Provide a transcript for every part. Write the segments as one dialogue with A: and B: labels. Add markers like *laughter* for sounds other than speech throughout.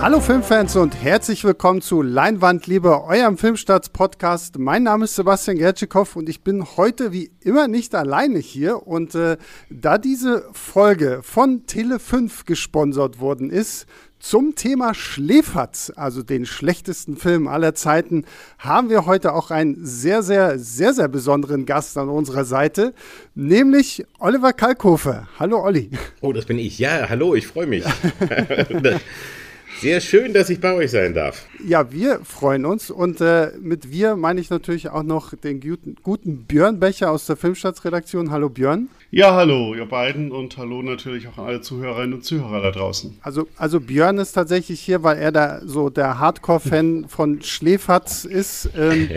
A: Hallo Filmfans und herzlich willkommen zu Leinwandliebe, eurem Filmstarts-Podcast. Mein Name ist Sebastian Gertschikow und ich bin heute wie immer nicht alleine hier. Und äh, da diese Folge von Tele5 gesponsert worden ist, zum Thema Schläferz, also den schlechtesten Film aller Zeiten, haben wir heute auch einen sehr, sehr, sehr, sehr besonderen Gast an unserer Seite, nämlich Oliver Kalkofe. Hallo Olli.
B: Oh, das bin ich. Ja, hallo, ich freue mich. *laughs* *laughs* Sehr schön, dass ich bei euch sein darf.
A: Ja, wir freuen uns. Und äh, mit wir meine ich natürlich auch noch den guten, guten Björn Becher aus der Filmstadtsredaktion. Hallo Björn.
C: Ja, hallo, ihr beiden und hallo natürlich auch an alle Zuhörerinnen und Zuhörer da draußen.
A: Also, also Björn ist tatsächlich hier, weil er da so der Hardcore-Fan *laughs* von Schläferz ist. Ähm,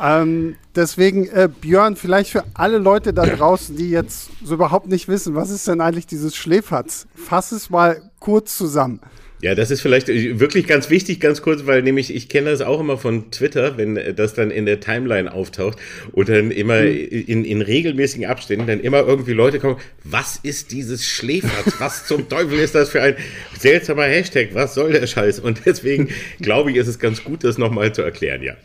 A: ähm, deswegen, äh, Björn, vielleicht für alle Leute da draußen, die jetzt so überhaupt nicht wissen, was ist denn eigentlich dieses Schläferz? Fass es mal kurz zusammen.
B: Ja, das ist vielleicht wirklich ganz wichtig, ganz kurz, weil nämlich ich kenne das auch immer von Twitter, wenn das dann in der Timeline auftaucht und dann immer hm. in, in regelmäßigen Abständen dann immer irgendwie Leute kommen, was ist dieses Schläferz? Was zum Teufel ist das für ein seltsamer Hashtag? Was soll der Scheiß? Und deswegen *laughs* glaube ich, ist es ganz gut, das nochmal zu erklären, ja.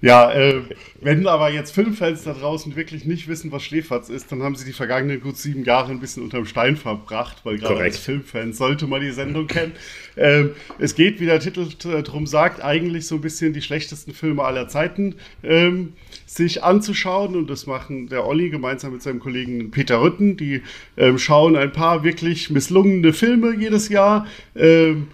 C: Ja, äh, wenn aber jetzt Filmfans da draußen wirklich nicht wissen, was Schläferz ist, dann haben sie die vergangenen gut sieben Jahre ein bisschen unterm Stein verbracht, weil gerade als Filmfan sollte man die Sendung kennen. Ähm, es geht, wie der Titel drum sagt, eigentlich so ein bisschen die schlechtesten Filme aller Zeiten ähm, sich anzuschauen und das machen der Olli gemeinsam mit seinem Kollegen Peter Rütten. Die ähm, schauen ein paar wirklich misslungene Filme jedes Jahr, ähm,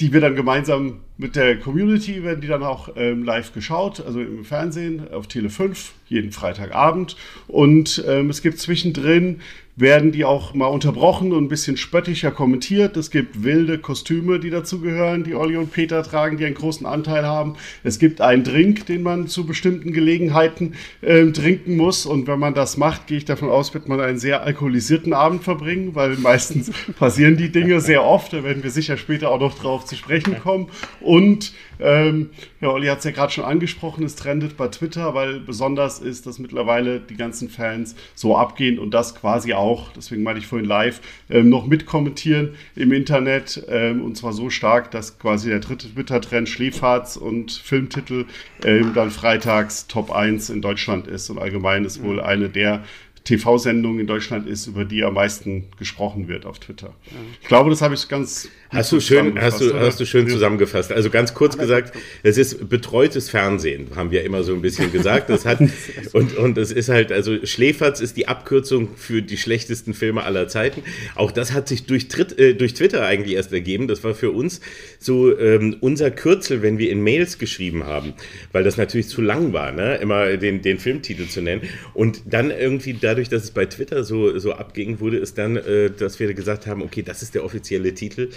C: die wir dann gemeinsam mit der Community werden die dann auch ähm, live geschaut, also im Fernsehen auf Tele 5, jeden Freitagabend. Und ähm, es gibt zwischendrin werden die auch mal unterbrochen und ein bisschen spöttischer kommentiert. Es gibt wilde Kostüme, die dazugehören, die Olli und Peter tragen, die einen großen Anteil haben. Es gibt einen Drink, den man zu bestimmten Gelegenheiten äh, trinken muss. Und wenn man das macht, gehe ich davon aus, wird man einen sehr alkoholisierten Abend verbringen, weil meistens *laughs* passieren die Dinge sehr oft. Da werden wir sicher später auch noch drauf zu sprechen kommen. Und ähm, ja, Olli hat es ja gerade schon angesprochen, es trendet bei Twitter, weil besonders ist, dass mittlerweile die ganzen Fans so abgehen und das quasi auch, deswegen meine ich vorhin live, ähm, noch mitkommentieren im Internet ähm, und zwar so stark, dass quasi der dritte Twitter-Trend Schläferz und Filmtitel ähm, dann freitags Top 1 in Deutschland ist. Und allgemein ist wohl eine der TV-Sendung in Deutschland ist, über die am meisten gesprochen wird auf Twitter. Ja. Ich glaube, das habe ich ganz.
B: Hast du schön, hast du, hast du schön zusammengefasst. Also ganz kurz gesagt, es ist betreutes Fernsehen, haben wir immer so ein bisschen gesagt. Das hat, *laughs* und, und es ist halt, also Schläferz ist die Abkürzung für die schlechtesten Filme aller Zeiten. Auch das hat sich durch, Tritt, äh, durch Twitter eigentlich erst ergeben. Das war für uns so ähm, unser Kürzel, wenn wir in Mails geschrieben haben, weil das natürlich zu lang war, ne? immer den, den Filmtitel zu nennen. Und dann irgendwie da dadurch, dass es bei Twitter so, so abging, wurde es dann, äh, dass wir gesagt haben, okay, das ist der offizielle Titel.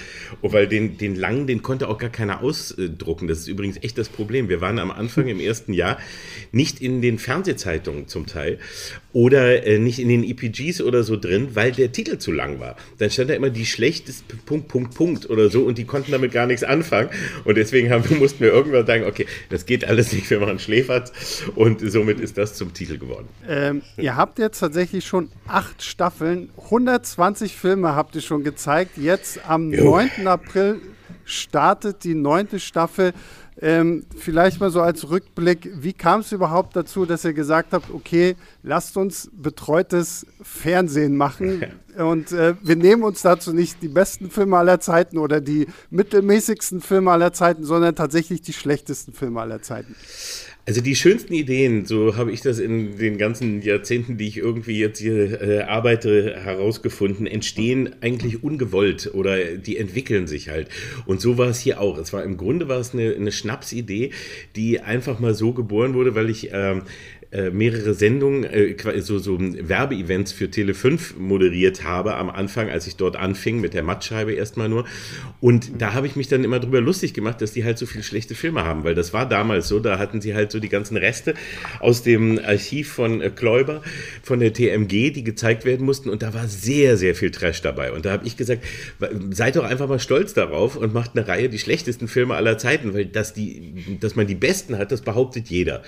B: Oh, weil den, den langen, den konnte auch gar keiner ausdrucken. Das ist übrigens echt das Problem. Wir waren am Anfang im ersten Jahr nicht in den Fernsehzeitungen zum Teil oder äh, nicht in den EPGs oder so drin, weil der Titel zu lang war. Dann stand da immer die schlechteste Punkt, Punkt, Punkt oder so und die konnten damit gar nichts anfangen. Und deswegen haben, *laughs* mussten wir irgendwann sagen, okay, das geht alles nicht, wir machen Schläferz. Und somit ist das zum Titel geworden.
A: Ähm, ihr habt jetzt tatsächlich schon acht Staffeln, 120 Filme habt ihr schon gezeigt. Jetzt am jo. 9. April startet die neunte Staffel. Ähm, vielleicht mal so als Rückblick, wie kam es überhaupt dazu, dass ihr gesagt habt, okay, lasst uns betreutes Fernsehen machen *laughs* und äh, wir nehmen uns dazu nicht die besten Filme aller Zeiten oder die mittelmäßigsten Filme aller Zeiten, sondern tatsächlich die schlechtesten Filme aller Zeiten.
B: Also die schönsten Ideen, so habe ich das in den ganzen Jahrzehnten, die ich irgendwie jetzt hier äh, arbeite, herausgefunden, entstehen eigentlich ungewollt oder die entwickeln sich halt. Und so war es hier auch. Es war im Grunde war es eine, eine Schnapsidee, die einfach mal so geboren wurde, weil ich ähm, äh, mehrere Sendungen, äh, so, so Werbeevents für Tele5 moderiert habe am Anfang, als ich dort anfing, mit der Mattscheibe erstmal nur. Und da habe ich mich dann immer drüber lustig gemacht, dass die halt so viele schlechte Filme haben, weil das war damals so, da hatten sie halt so die ganzen Reste aus dem Archiv von äh, Kläuber, von der TMG, die gezeigt werden mussten und da war sehr, sehr viel Trash dabei. Und da habe ich gesagt, seid doch einfach mal stolz darauf und macht eine Reihe die schlechtesten Filme aller Zeiten, weil dass, die, dass man die besten hat, das behauptet jeder.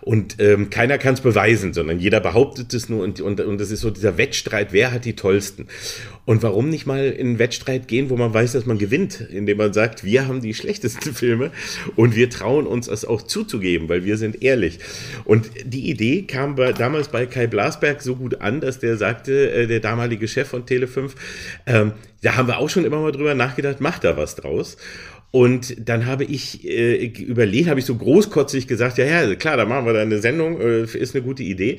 B: Und ähm, keiner kann es beweisen, sondern jeder behauptet es nur und, und, und es ist so dieser Wettstreit, wer hat die tollsten. Und warum nicht mal in einen Wettstreit gehen, wo man weiß, dass man gewinnt, indem man sagt, wir haben die schlechtesten *laughs* Filme und wir trauen uns es auch zuzugeben, weil wir sind ehrlich. Und die Idee kam bei, damals bei Kai Blasberg so gut an, dass der sagte, äh, der damalige Chef von Tele5, ähm, da haben wir auch schon immer mal drüber nachgedacht, macht da was draus. Und dann habe ich äh, überlegt, habe ich so großkotzig gesagt, ja, ja, klar, da machen wir da eine Sendung, äh, ist eine gute Idee.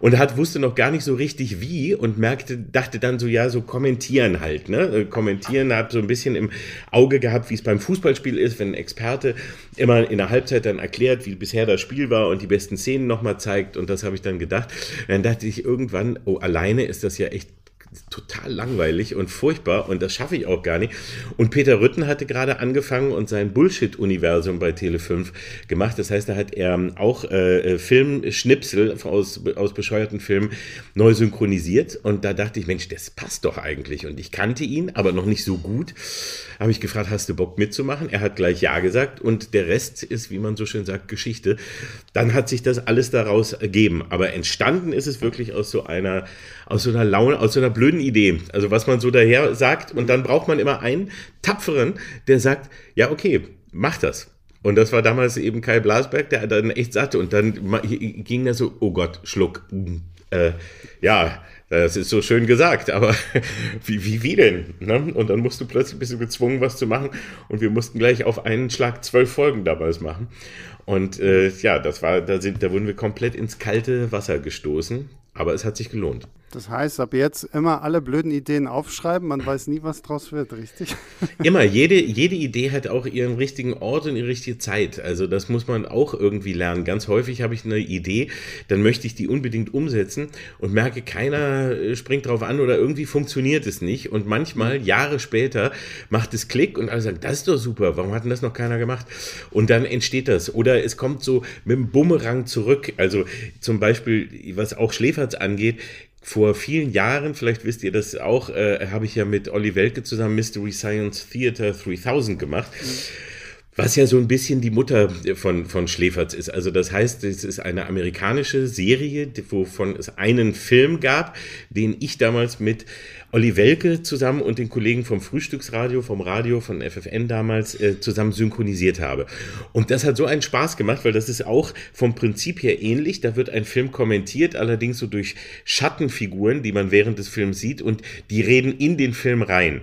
B: Und hat wusste noch gar nicht so richtig wie und merkte, dachte dann so, ja, so kommentieren halt, ne? Äh, kommentieren, hat so ein bisschen im Auge gehabt, wie es beim Fußballspiel ist, wenn ein Experte immer in der Halbzeit dann erklärt, wie bisher das Spiel war und die besten Szenen nochmal zeigt. Und das habe ich dann gedacht. Dann dachte ich irgendwann, oh, alleine ist das ja echt total langweilig und furchtbar und das schaffe ich auch gar nicht. Und Peter Rütten hatte gerade angefangen und sein Bullshit-Universum bei Tele5 gemacht. Das heißt, da hat er auch äh, Filmschnipsel aus, aus bescheuerten Filmen neu synchronisiert und da dachte ich, Mensch, das passt doch eigentlich. Und ich kannte ihn, aber noch nicht so gut. Habe ich gefragt, hast du Bock mitzumachen? Er hat gleich Ja gesagt und der Rest ist, wie man so schön sagt, Geschichte. Dann hat sich das alles daraus ergeben. Aber entstanden ist es wirklich aus so einer, aus so einer Laune, aus so einer blöden Idee. Also was man so daher sagt und dann braucht man immer einen Tapferen, der sagt, ja okay, mach das. Und das war damals eben Kai Blasberg, der dann echt sagte und dann ging er so, oh Gott, Schluck. Äh, ja, das ist so schön gesagt, *laughs* aber wie, wie, wie denn? Ne? Und dann musst du plötzlich bist du gezwungen, was zu machen. Und wir mussten gleich auf einen Schlag zwölf Folgen damals machen. Und äh, ja, das war, da sind, da wurden wir komplett ins kalte Wasser gestoßen. Aber es hat sich gelohnt.
A: Das heißt, ab jetzt immer alle blöden Ideen aufschreiben, man weiß nie, was draus wird, richtig? *laughs*
B: Immer, jede, jede Idee hat auch ihren richtigen Ort und ihre richtige Zeit. Also das muss man auch irgendwie lernen. Ganz häufig habe ich eine Idee, dann möchte ich die unbedingt umsetzen und merke, keiner äh, springt drauf an oder irgendwie funktioniert es nicht. Und manchmal, Jahre später, macht es Klick und alle sagen, das ist doch super, warum hat denn das noch keiner gemacht? Und dann entsteht das. Oder es kommt so mit dem Bumerang zurück. Also zum Beispiel, was auch Schläferz angeht, vor vielen Jahren, vielleicht wisst ihr das auch, äh, habe ich ja mit Olli Welke zusammen Mystery Science Theater 3000 gemacht. Mhm. Was ja so ein bisschen die Mutter von, von Schläferz ist. Also das heißt, es ist eine amerikanische Serie, wovon es einen Film gab, den ich damals mit Olli Welke zusammen und den Kollegen vom Frühstücksradio, vom Radio, von FFN damals äh, zusammen synchronisiert habe. Und das hat so einen Spaß gemacht, weil das ist auch vom Prinzip her ähnlich. Da wird ein Film kommentiert, allerdings so durch Schattenfiguren, die man während des Films sieht und die reden in den Film rein.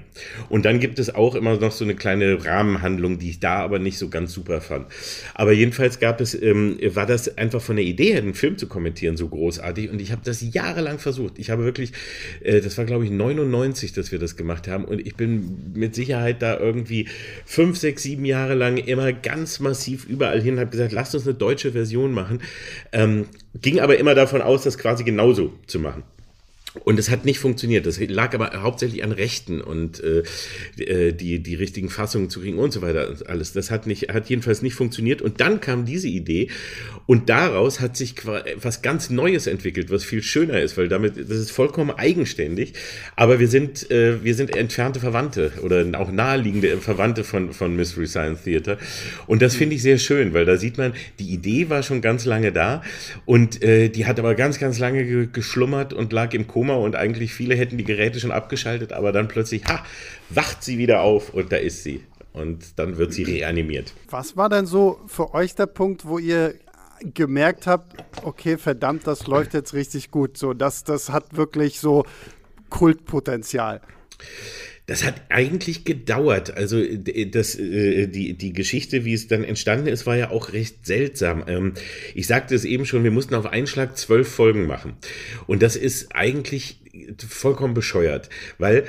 B: Und dann gibt es auch immer noch so eine kleine Rahmenhandlung, die ich da aber nicht so ganz super fand. Aber jedenfalls gab es, ähm, war das einfach von der Idee her, einen Film zu kommentieren, so großartig. Und ich habe das jahrelang versucht. Ich habe wirklich, äh, das war glaube ich neun 99, dass wir das gemacht haben. Und ich bin mit Sicherheit da irgendwie fünf, sechs, sieben Jahre lang immer ganz massiv überall hin, habe gesagt, lasst uns eine deutsche Version machen. Ähm, ging aber immer davon aus, das quasi genauso zu machen. Und es hat nicht funktioniert. Das lag aber hauptsächlich an Rechten und äh, äh, die, die richtigen Fassungen zu kriegen und so weiter. Alles. Das hat nicht, hat jedenfalls nicht funktioniert. Und dann kam diese Idee und daraus hat sich was ganz Neues entwickelt, was viel schöner ist, weil damit, das ist vollkommen eigenständig. Aber wir sind, äh, wir sind entfernte Verwandte oder auch naheliegende Verwandte von, von Mystery Science Theater. Und das finde ich sehr schön, weil da sieht man, die Idee war schon ganz lange da und äh, die hat aber ganz, ganz lange geschlummert und lag im Koma Koma und eigentlich viele hätten die Geräte schon abgeschaltet, aber dann plötzlich, ha, wacht sie wieder auf und da ist sie. Und dann wird sie reanimiert.
A: Was war denn so für euch der Punkt, wo ihr gemerkt habt, okay, verdammt, das läuft jetzt richtig gut. So, das, das hat wirklich so Kultpotenzial.
B: Das hat eigentlich gedauert. Also das, äh, die, die Geschichte, wie es dann entstanden ist, war ja auch recht seltsam. Ähm, ich sagte es eben schon, wir mussten auf einen Schlag zwölf Folgen machen. Und das ist eigentlich vollkommen bescheuert, weil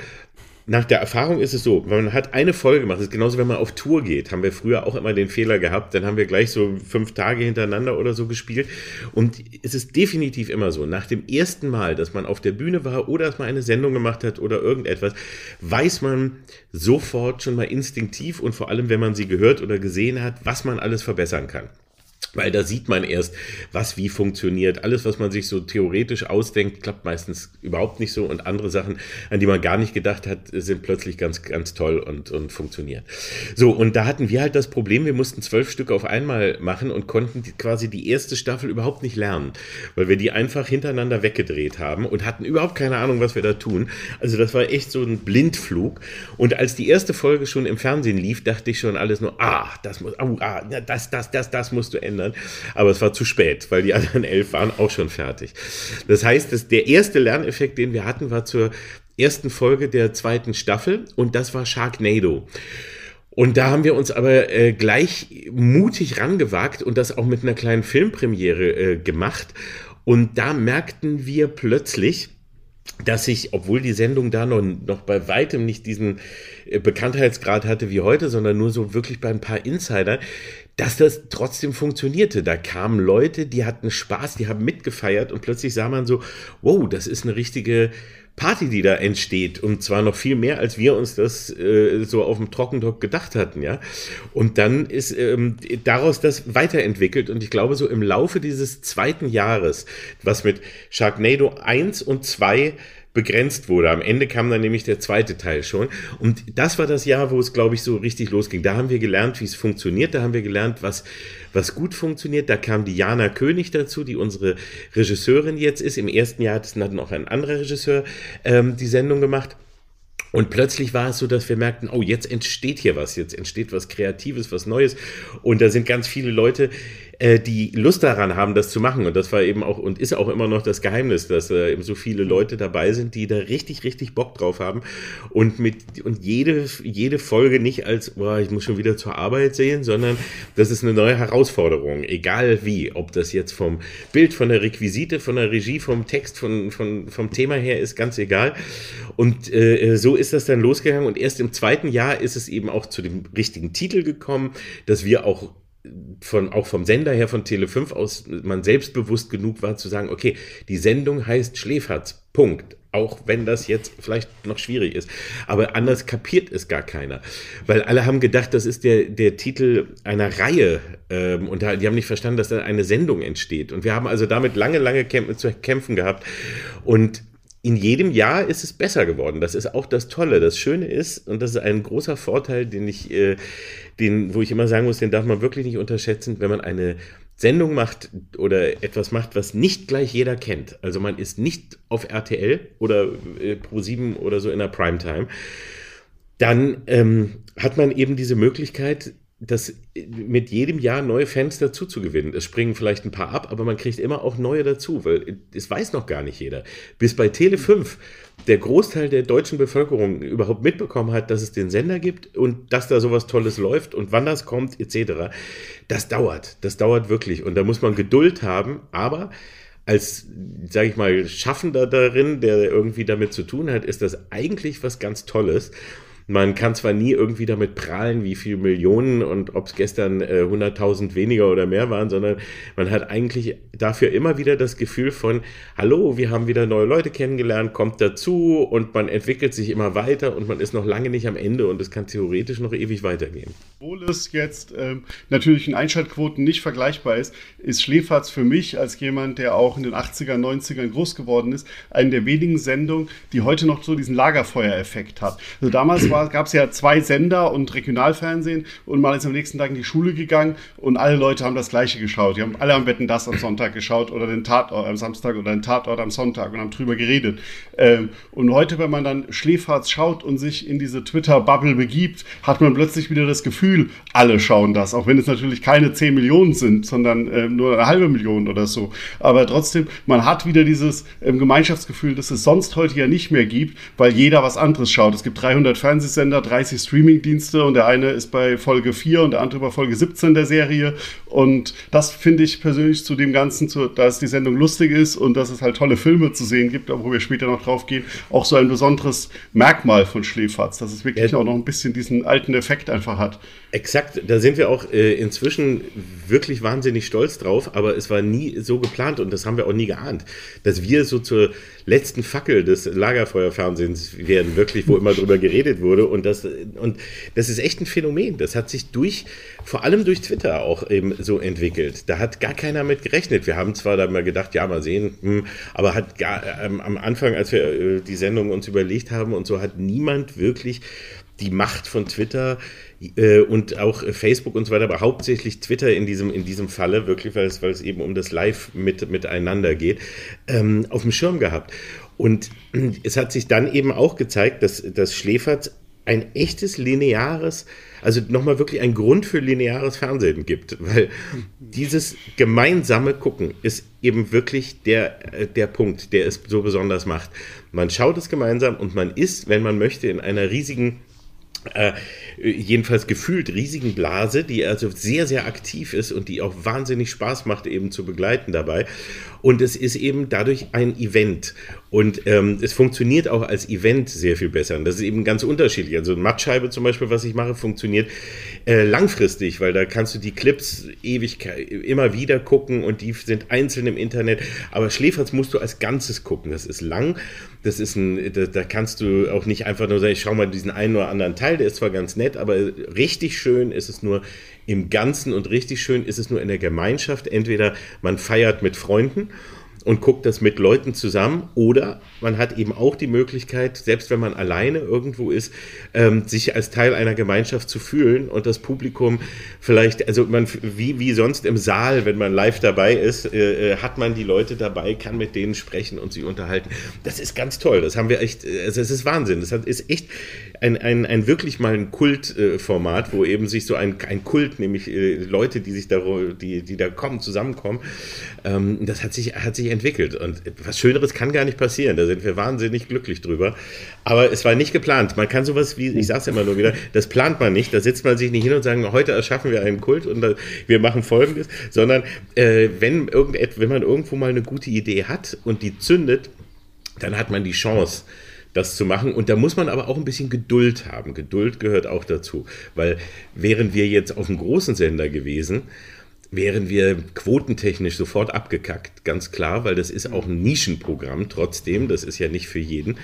B: nach der Erfahrung ist es so, man hat eine Folge gemacht, das ist genauso, wenn man auf Tour geht, haben wir früher auch immer den Fehler gehabt, dann haben wir gleich so fünf Tage hintereinander oder so gespielt und es ist definitiv immer so, nach dem ersten Mal, dass man auf der Bühne war oder dass man eine Sendung gemacht hat oder irgendetwas, weiß man sofort schon mal instinktiv und vor allem, wenn man sie gehört oder gesehen hat, was man alles verbessern kann. Weil da sieht man erst, was wie funktioniert. Alles, was man sich so theoretisch ausdenkt, klappt meistens überhaupt nicht so. Und andere Sachen, an die man gar nicht gedacht hat, sind plötzlich ganz, ganz toll und, und funktionieren. So, und da hatten wir halt das Problem, wir mussten zwölf Stück auf einmal machen und konnten die, quasi die erste Staffel überhaupt nicht lernen, weil wir die einfach hintereinander weggedreht haben und hatten überhaupt keine Ahnung, was wir da tun. Also das war echt so ein Blindflug. Und als die erste Folge schon im Fernsehen lief, dachte ich schon alles nur, ah, das muss, oh, ah, das, das, das, das musst du ändern. Aber es war zu spät, weil die anderen elf waren auch schon fertig. Das heißt, dass der erste Lerneffekt, den wir hatten, war zur ersten Folge der zweiten Staffel und das war Sharknado. Und da haben wir uns aber äh, gleich mutig rangewagt und das auch mit einer kleinen Filmpremiere äh, gemacht. Und da merkten wir plötzlich, dass ich, obwohl die Sendung da noch, noch bei weitem nicht diesen äh, Bekanntheitsgrad hatte wie heute, sondern nur so wirklich bei ein paar Insider, dass das trotzdem funktionierte. Da kamen Leute, die hatten Spaß, die haben mitgefeiert und plötzlich sah man so, wow, das ist eine richtige Party, die da entsteht und zwar noch viel mehr, als wir uns das äh, so auf dem Trockendock gedacht hatten, ja. Und dann ist ähm, daraus das weiterentwickelt und ich glaube so im Laufe dieses zweiten Jahres, was mit Sharknado 1 und 2 begrenzt wurde. Am Ende kam dann nämlich der zweite Teil schon. Und das war das Jahr, wo es, glaube ich, so richtig losging. Da haben wir gelernt, wie es funktioniert. Da haben wir gelernt, was, was gut funktioniert. Da kam Diana König dazu, die unsere Regisseurin jetzt ist. Im ersten Jahr hat es dann noch ein anderer Regisseur ähm, die Sendung gemacht. Und plötzlich war es so, dass wir merkten, oh, jetzt entsteht hier was, jetzt entsteht was Kreatives, was Neues. Und da sind ganz viele Leute, äh, die Lust daran haben, das zu machen. Und das war eben auch und ist auch immer noch das Geheimnis, dass äh, eben so viele Leute dabei sind, die da richtig, richtig Bock drauf haben und mit und jede, jede Folge nicht als, boah, ich muss schon wieder zur Arbeit sehen, sondern das ist eine neue Herausforderung, egal wie, ob das jetzt vom Bild, von der Requisite, von der Regie, vom Text, von, von, vom Thema her ist, ganz egal. Und äh, so ist das dann losgegangen und erst im zweiten Jahr ist es eben auch zu dem richtigen Titel gekommen, dass wir auch von, auch vom Sender her von Tele 5 aus man selbstbewusst genug war zu sagen, okay, die Sendung heißt Schläferz. Punkt. Auch wenn das jetzt vielleicht noch schwierig ist. Aber anders kapiert es gar keiner. Weil alle haben gedacht, das ist der, der Titel einer Reihe. Ähm, und die haben nicht verstanden, dass da eine Sendung entsteht. Und wir haben also damit lange, lange zu kämpfen gehabt. Und in jedem Jahr ist es besser geworden. Das ist auch das Tolle. Das Schöne ist, und das ist ein großer Vorteil, den ich, äh, den, wo ich immer sagen muss, den darf man wirklich nicht unterschätzen, wenn man eine Sendung macht oder etwas macht, was nicht gleich jeder kennt. Also man ist nicht auf RTL oder äh, Pro7 oder so in der Primetime. Dann ähm, hat man eben diese Möglichkeit, das mit jedem Jahr neue Fans dazu zu gewinnen. Es springen vielleicht ein paar ab, aber man kriegt immer auch neue dazu, weil es weiß noch gar nicht jeder. Bis bei Tele 5 der Großteil der deutschen Bevölkerung überhaupt mitbekommen hat, dass es den Sender gibt und dass da sowas Tolles läuft und wann das kommt, etc. Das dauert. Das dauert wirklich. Und da muss man Geduld haben, aber als, sage ich mal, Schaffender darin, der irgendwie damit zu tun hat, ist das eigentlich was ganz Tolles. Man kann zwar nie irgendwie damit prahlen, wie viele Millionen und ob es gestern äh, 100.000 weniger oder mehr waren, sondern man hat eigentlich dafür immer wieder das Gefühl von, hallo, wir haben wieder neue Leute kennengelernt, kommt dazu und man entwickelt sich immer weiter und man ist noch lange nicht am Ende und es kann theoretisch noch ewig weitergehen.
C: Obwohl es jetzt ähm, natürlich in Einschaltquoten nicht vergleichbar ist, ist Schläferz für mich als jemand, der auch in den 80er, 90ern groß geworden ist, eine der wenigen Sendungen, die heute noch so diesen Lagerfeuereffekt hat. Also damals war gab es ja zwei Sender und Regionalfernsehen und man ist am nächsten Tag in die Schule gegangen und alle Leute haben das Gleiche geschaut. Die haben alle am Wetten das am Sonntag geschaut oder den Tatort am Samstag oder den Tatort am Sonntag und haben drüber geredet. Ähm, und heute, wenn man dann Schläferz schaut und sich in diese Twitter-Bubble begibt, hat man plötzlich wieder das Gefühl, alle schauen das, auch wenn es natürlich keine 10 Millionen sind, sondern äh, nur eine halbe Million oder so. Aber trotzdem, man hat wieder dieses ähm, Gemeinschaftsgefühl, das es sonst heute ja nicht mehr gibt, weil jeder was anderes schaut. Es gibt 300 Fernseh Fernsehsender, 30 Streamingdienste und der eine ist bei Folge 4 und der andere bei Folge 17 der Serie. Und das finde ich persönlich zu dem Ganzen, zu, dass die Sendung lustig ist und dass es halt tolle Filme zu sehen gibt, wo wir später noch drauf gehen, auch so ein besonderes Merkmal von Schläferz, dass es wirklich ja. auch noch ein bisschen diesen alten Effekt einfach hat.
B: Exakt, da sind wir auch äh, inzwischen wirklich wahnsinnig stolz drauf, aber es war nie so geplant und das haben wir auch nie geahnt, dass wir so zur letzten Fackel des Lagerfeuerfernsehens werden, wirklich, wo immer drüber geredet wurde. Und das, und das ist echt ein Phänomen. Das hat sich durch, vor allem durch Twitter auch eben so entwickelt. Da hat gar keiner mit gerechnet. Wir haben zwar da mal gedacht, ja, mal sehen, hm, aber hat gar, ähm, am Anfang, als wir äh, die Sendung uns überlegt haben und so, hat niemand wirklich die Macht von Twitter äh, und auch Facebook und so weiter, aber hauptsächlich Twitter in diesem, in diesem Falle, wirklich, weil es, weil es eben um das Live mit, miteinander geht, ähm, auf dem Schirm gehabt. Und es hat sich dann eben auch gezeigt, dass, dass Schläferz ein echtes lineares, also nochmal wirklich ein Grund für lineares Fernsehen gibt, weil dieses gemeinsame Gucken ist eben wirklich der, äh, der Punkt, der es so besonders macht. Man schaut es gemeinsam und man ist, wenn man möchte, in einer riesigen äh, jedenfalls gefühlt riesigen Blase, die also sehr, sehr aktiv ist und die auch wahnsinnig Spaß macht, eben zu begleiten dabei. Und es ist eben dadurch ein Event. Und ähm, es funktioniert auch als Event sehr viel besser. Und das ist eben ganz unterschiedlich. Also eine Mattscheibe zum Beispiel, was ich mache, funktioniert äh, langfristig, weil da kannst du die Clips ewig immer wieder gucken und die sind einzeln im Internet. Aber Schläferz musst du als Ganzes gucken. Das ist lang. Das ist ein, da, da kannst du auch nicht einfach nur sagen, ich schau mal diesen einen oder anderen Teil, der ist zwar ganz nett, aber richtig schön ist es nur im Ganzen und richtig schön ist es nur in der Gemeinschaft. Entweder man feiert mit Freunden und guckt das mit Leuten zusammen oder man hat eben auch die Möglichkeit, selbst wenn man alleine irgendwo ist, ähm, sich als Teil einer Gemeinschaft zu fühlen und das Publikum vielleicht, also man wie, wie sonst im Saal, wenn man live dabei ist, äh, äh hat man die Leute dabei, kann mit denen sprechen und sie unterhalten. Das ist ganz toll. Das haben wir echt, also es ist Wahnsinn. Das ist echt ein, ein, ein wirklich mal ein Kultformat, äh, wo eben sich so ein, ein Kult, nämlich äh, Leute, die sich da, die, die da kommen, zusammenkommen, ähm, das hat sich, hat sich entwickelt. Und was Schöneres kann gar nicht passieren. Da sind wir wahnsinnig glücklich drüber. Aber es war nicht geplant. Man kann sowas wie, ich sag's immer nur wieder, das plant man nicht. Da sitzt man sich nicht hin und sagt, heute erschaffen wir einen Kult und wir machen folgendes, sondern äh, wenn, irgendet, wenn man irgendwo mal eine gute Idee hat und die zündet, dann hat man die Chance, das zu machen. Und da muss man aber auch ein bisschen Geduld haben. Geduld gehört auch dazu. Weil wären wir jetzt auf einem großen Sender gewesen, wären wir quotentechnisch sofort abgekackt, ganz klar, weil das ist auch ein Nischenprogramm trotzdem, das ist ja nicht für jeden.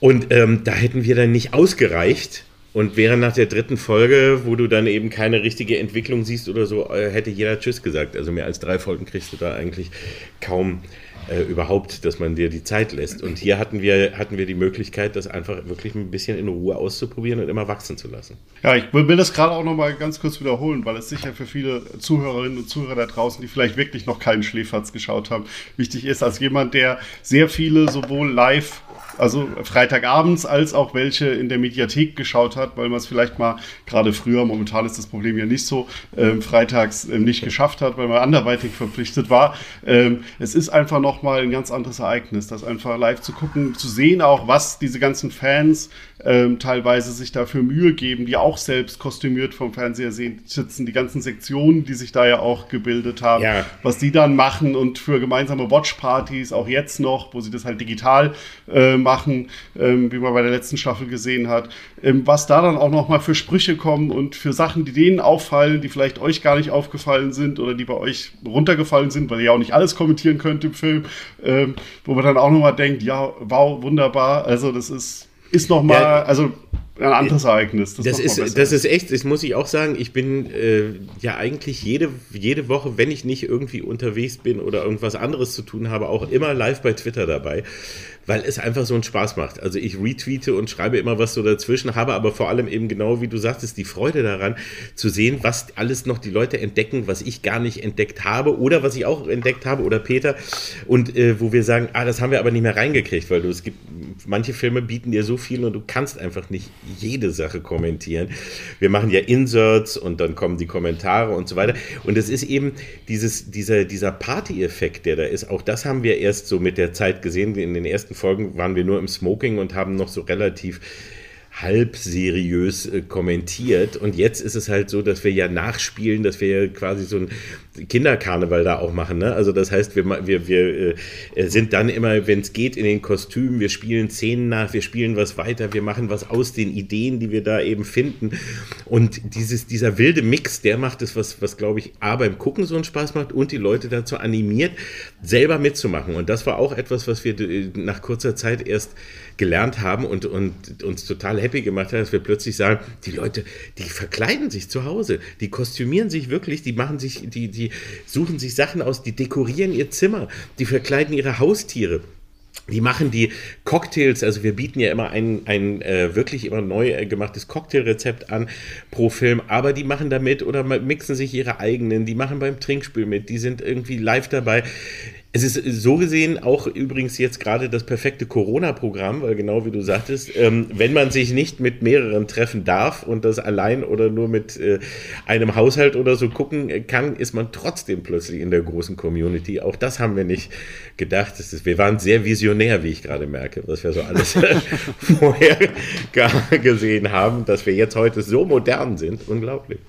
B: Und ähm, da hätten wir dann nicht ausgereicht. Und wäre nach der dritten Folge, wo du dann eben keine richtige Entwicklung siehst oder so, äh, hätte jeder Tschüss gesagt. Also mehr als drei Folgen kriegst du da eigentlich kaum äh, überhaupt, dass man dir die Zeit lässt. Und hier hatten wir, hatten wir die Möglichkeit, das einfach wirklich ein bisschen in Ruhe auszuprobieren und immer wachsen zu lassen.
C: Ja, ich will das gerade auch noch mal ganz kurz wiederholen, weil es sicher für viele Zuhörerinnen und Zuhörer da draußen, die vielleicht wirklich noch keinen Schläferz geschaut haben, wichtig ist, als jemand, der sehr viele sowohl live also Freitagabends, als auch welche in der Mediathek geschaut hat, weil man es vielleicht mal gerade früher, momentan ist das Problem ja nicht so, ähm, freitags ähm, nicht geschafft hat, weil man anderweitig verpflichtet war. Ähm, es ist einfach nochmal ein ganz anderes Ereignis, das einfach live zu gucken, zu sehen auch, was diese ganzen Fans ähm, teilweise sich dafür Mühe geben, die auch selbst kostümiert vom Fernseher sehen, sitzen, die ganzen Sektionen, die sich da ja auch gebildet haben, ja. was die dann machen und für gemeinsame Watchpartys, auch jetzt noch, wo sie das halt digital äh, machen, ähm, wie man bei der letzten Staffel gesehen hat, ähm, was da dann auch nochmal für Sprüche kommen und für Sachen, die denen auffallen, die vielleicht euch gar nicht aufgefallen sind oder die bei euch runtergefallen sind, weil ihr ja auch nicht alles kommentieren könnt im Film, ähm, wo man dann auch nochmal denkt, ja, wow, wunderbar, also das ist ist nochmal, ja, also ein anderes Ereignis.
B: Das, das ist, das ist echt, das muss ich auch sagen, ich bin äh, ja eigentlich jede, jede Woche, wenn ich nicht irgendwie unterwegs bin oder irgendwas anderes zu tun habe, auch immer live bei Twitter dabei weil es einfach so einen Spaß macht. Also ich retweete und schreibe immer was so dazwischen, habe aber vor allem eben genau, wie du sagtest, die Freude daran zu sehen, was alles noch die Leute entdecken, was ich gar nicht entdeckt habe oder was ich auch entdeckt habe oder Peter und äh, wo wir sagen, ah, das haben wir aber nicht mehr reingekriegt, weil du es gibt manche Filme bieten dir so viel und du kannst einfach nicht jede Sache kommentieren. Wir machen ja Inserts und dann kommen die Kommentare und so weiter und es ist eben dieses dieser dieser Party-Effekt, der da ist. Auch das haben wir erst so mit der Zeit gesehen in den ersten ersten Folgen waren wir nur im Smoking und haben noch so relativ halb seriös äh, kommentiert. Und jetzt ist es halt so, dass wir ja nachspielen, dass wir ja quasi so ein Kinderkarneval da auch machen. Ne? Also das heißt, wir, wir, wir äh, sind dann immer, wenn es geht, in den Kostümen, wir spielen Szenen nach, wir spielen was weiter, wir machen was aus den Ideen, die wir da eben finden. Und dieses, dieser wilde Mix, der macht es, was, was glaube ich, A beim Gucken so einen Spaß macht und die Leute dazu animiert, selber mitzumachen. Und das war auch etwas, was wir äh, nach kurzer Zeit erst gelernt haben und, und uns total happy gemacht hat, dass wir plötzlich sagen, die Leute, die verkleiden sich zu Hause, die kostümieren sich wirklich, die machen sich, die, die suchen sich Sachen aus, die dekorieren ihr Zimmer, die verkleiden ihre Haustiere. Die machen die Cocktails, also wir bieten ja immer ein, ein äh, wirklich immer neu äh, gemachtes Cocktailrezept an pro Film, aber die machen damit oder mixen sich ihre eigenen, die machen beim Trinkspiel mit, die sind irgendwie live dabei. Es ist so gesehen auch übrigens jetzt gerade das perfekte Corona-Programm, weil genau wie du sagtest, ähm, wenn man sich nicht mit mehreren treffen darf und das allein oder nur mit äh, einem Haushalt oder so gucken kann, ist man trotzdem plötzlich in der großen Community. Auch das haben wir nicht gedacht. Ist, wir waren sehr visionär, wie ich gerade merke, was wir so alles *laughs* vorher *laughs* gesehen haben, dass wir jetzt heute so modern sind. Unglaublich.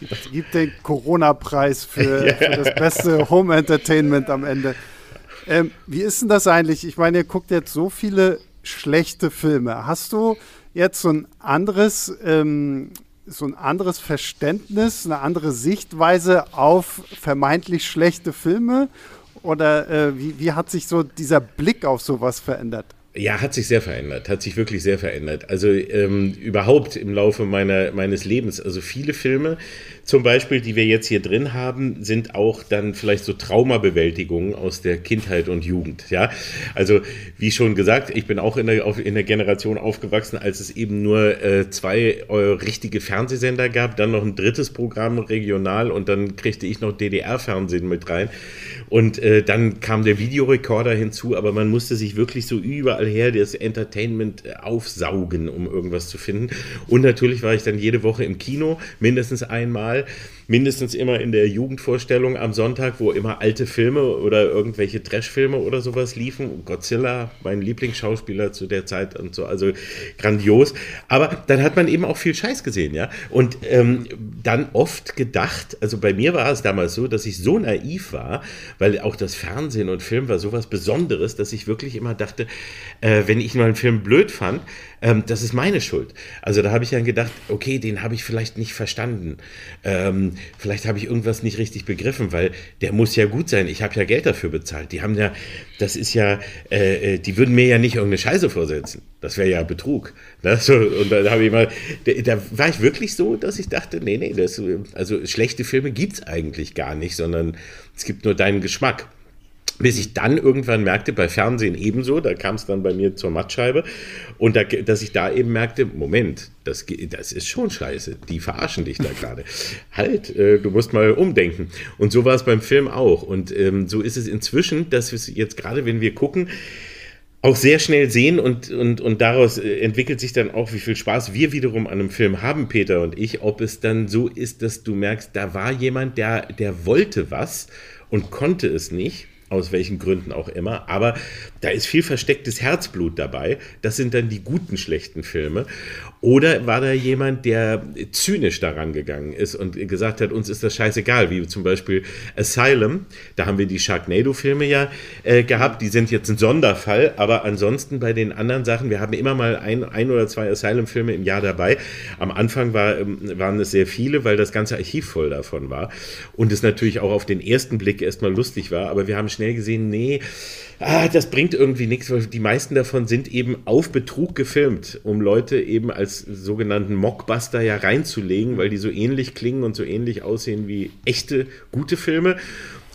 A: Es gibt den Corona-Preis für, ja. *laughs* für, das beste Home Entertainment am Ende. Ähm, wie ist denn das eigentlich? Ich meine, ihr guckt jetzt so viele schlechte Filme. Hast du jetzt so ein anderes, ähm, so ein anderes Verständnis, eine andere Sichtweise auf vermeintlich schlechte Filme? Oder äh, wie, wie hat sich so dieser Blick auf sowas verändert?
B: Ja, hat sich sehr verändert, hat sich wirklich sehr verändert. Also ähm, überhaupt im Laufe meiner, meines Lebens. Also viele Filme, zum Beispiel, die wir jetzt hier drin haben, sind auch dann vielleicht so Traumabewältigungen aus der Kindheit und Jugend. Ja, also wie schon gesagt, ich bin auch in der, in der Generation aufgewachsen, als es eben nur äh, zwei äh, richtige Fernsehsender gab, dann noch ein drittes Programm regional und dann kriegte ich noch DDR-Fernsehen mit rein. Und äh, dann kam der Videorekorder hinzu, aber man musste sich wirklich so überall her das Entertainment äh, aufsaugen, um irgendwas zu finden. Und natürlich war ich dann jede Woche im Kino, mindestens einmal Mal mindestens immer in der Jugendvorstellung am Sonntag, wo immer alte Filme oder irgendwelche Trashfilme oder sowas liefen. Godzilla, mein Lieblingsschauspieler zu der Zeit und so, also grandios. Aber dann hat man eben auch viel Scheiß gesehen, ja. Und ähm, dann oft gedacht, also bei mir war es damals so, dass ich so naiv war, weil auch das Fernsehen und Film war sowas Besonderes, dass ich wirklich immer dachte, äh, wenn ich mal einen Film blöd fand, ähm, das ist meine Schuld. Also da habe ich dann gedacht, okay, den habe ich vielleicht nicht verstanden. Ähm, vielleicht habe ich irgendwas nicht richtig begriffen, weil der muss ja gut sein. Ich habe ja Geld dafür bezahlt. Die haben ja, das ist ja, äh, äh die würden mir ja nicht irgendeine Scheiße vorsetzen. Das wäre ja Betrug. Ne? Und dann habe ich mal, da, da, war ich wirklich so, dass ich dachte, nee, nee, das, also schlechte Filme gibt es eigentlich gar nicht, sondern es gibt nur deinen Geschmack. Bis ich dann irgendwann merkte, bei Fernsehen ebenso, da kam es dann bei mir zur Mattscheibe, und da, dass ich da eben merkte, Moment, das, das ist schon scheiße, die verarschen dich da gerade. halt, äh, du musst mal umdenken. Und so war es beim Film auch. Und ähm, so ist es inzwischen, dass wir jetzt gerade, wenn wir gucken, auch sehr schnell sehen und, und, und daraus äh, entwickelt sich dann auch, wie viel Spaß wir wiederum an einem Film haben, Peter und ich, ob es dann so ist, dass du merkst, da war jemand, der, der wollte was und konnte es nicht aus welchen Gründen auch immer. Aber da ist viel verstecktes Herzblut dabei. Das sind dann die guten, schlechten Filme. Oder war da jemand, der zynisch daran gegangen ist und gesagt hat, uns ist das scheißegal, wie zum Beispiel Asylum. Da haben wir die Sharknado-Filme ja äh, gehabt. Die sind jetzt ein Sonderfall. Aber ansonsten bei den anderen Sachen, wir haben immer mal ein, ein oder zwei Asylum-Filme im Jahr dabei. Am Anfang war, ähm, waren es sehr viele, weil das ganze Archiv voll davon war. Und es natürlich auch auf den ersten Blick erstmal lustig war. Aber wir haben schnell gesehen, nee, ah, das bringt irgendwie nichts, weil die meisten davon sind eben auf Betrug gefilmt, um Leute eben als sogenannten Mockbuster ja reinzulegen, weil die so ähnlich klingen und so ähnlich aussehen wie echte gute Filme.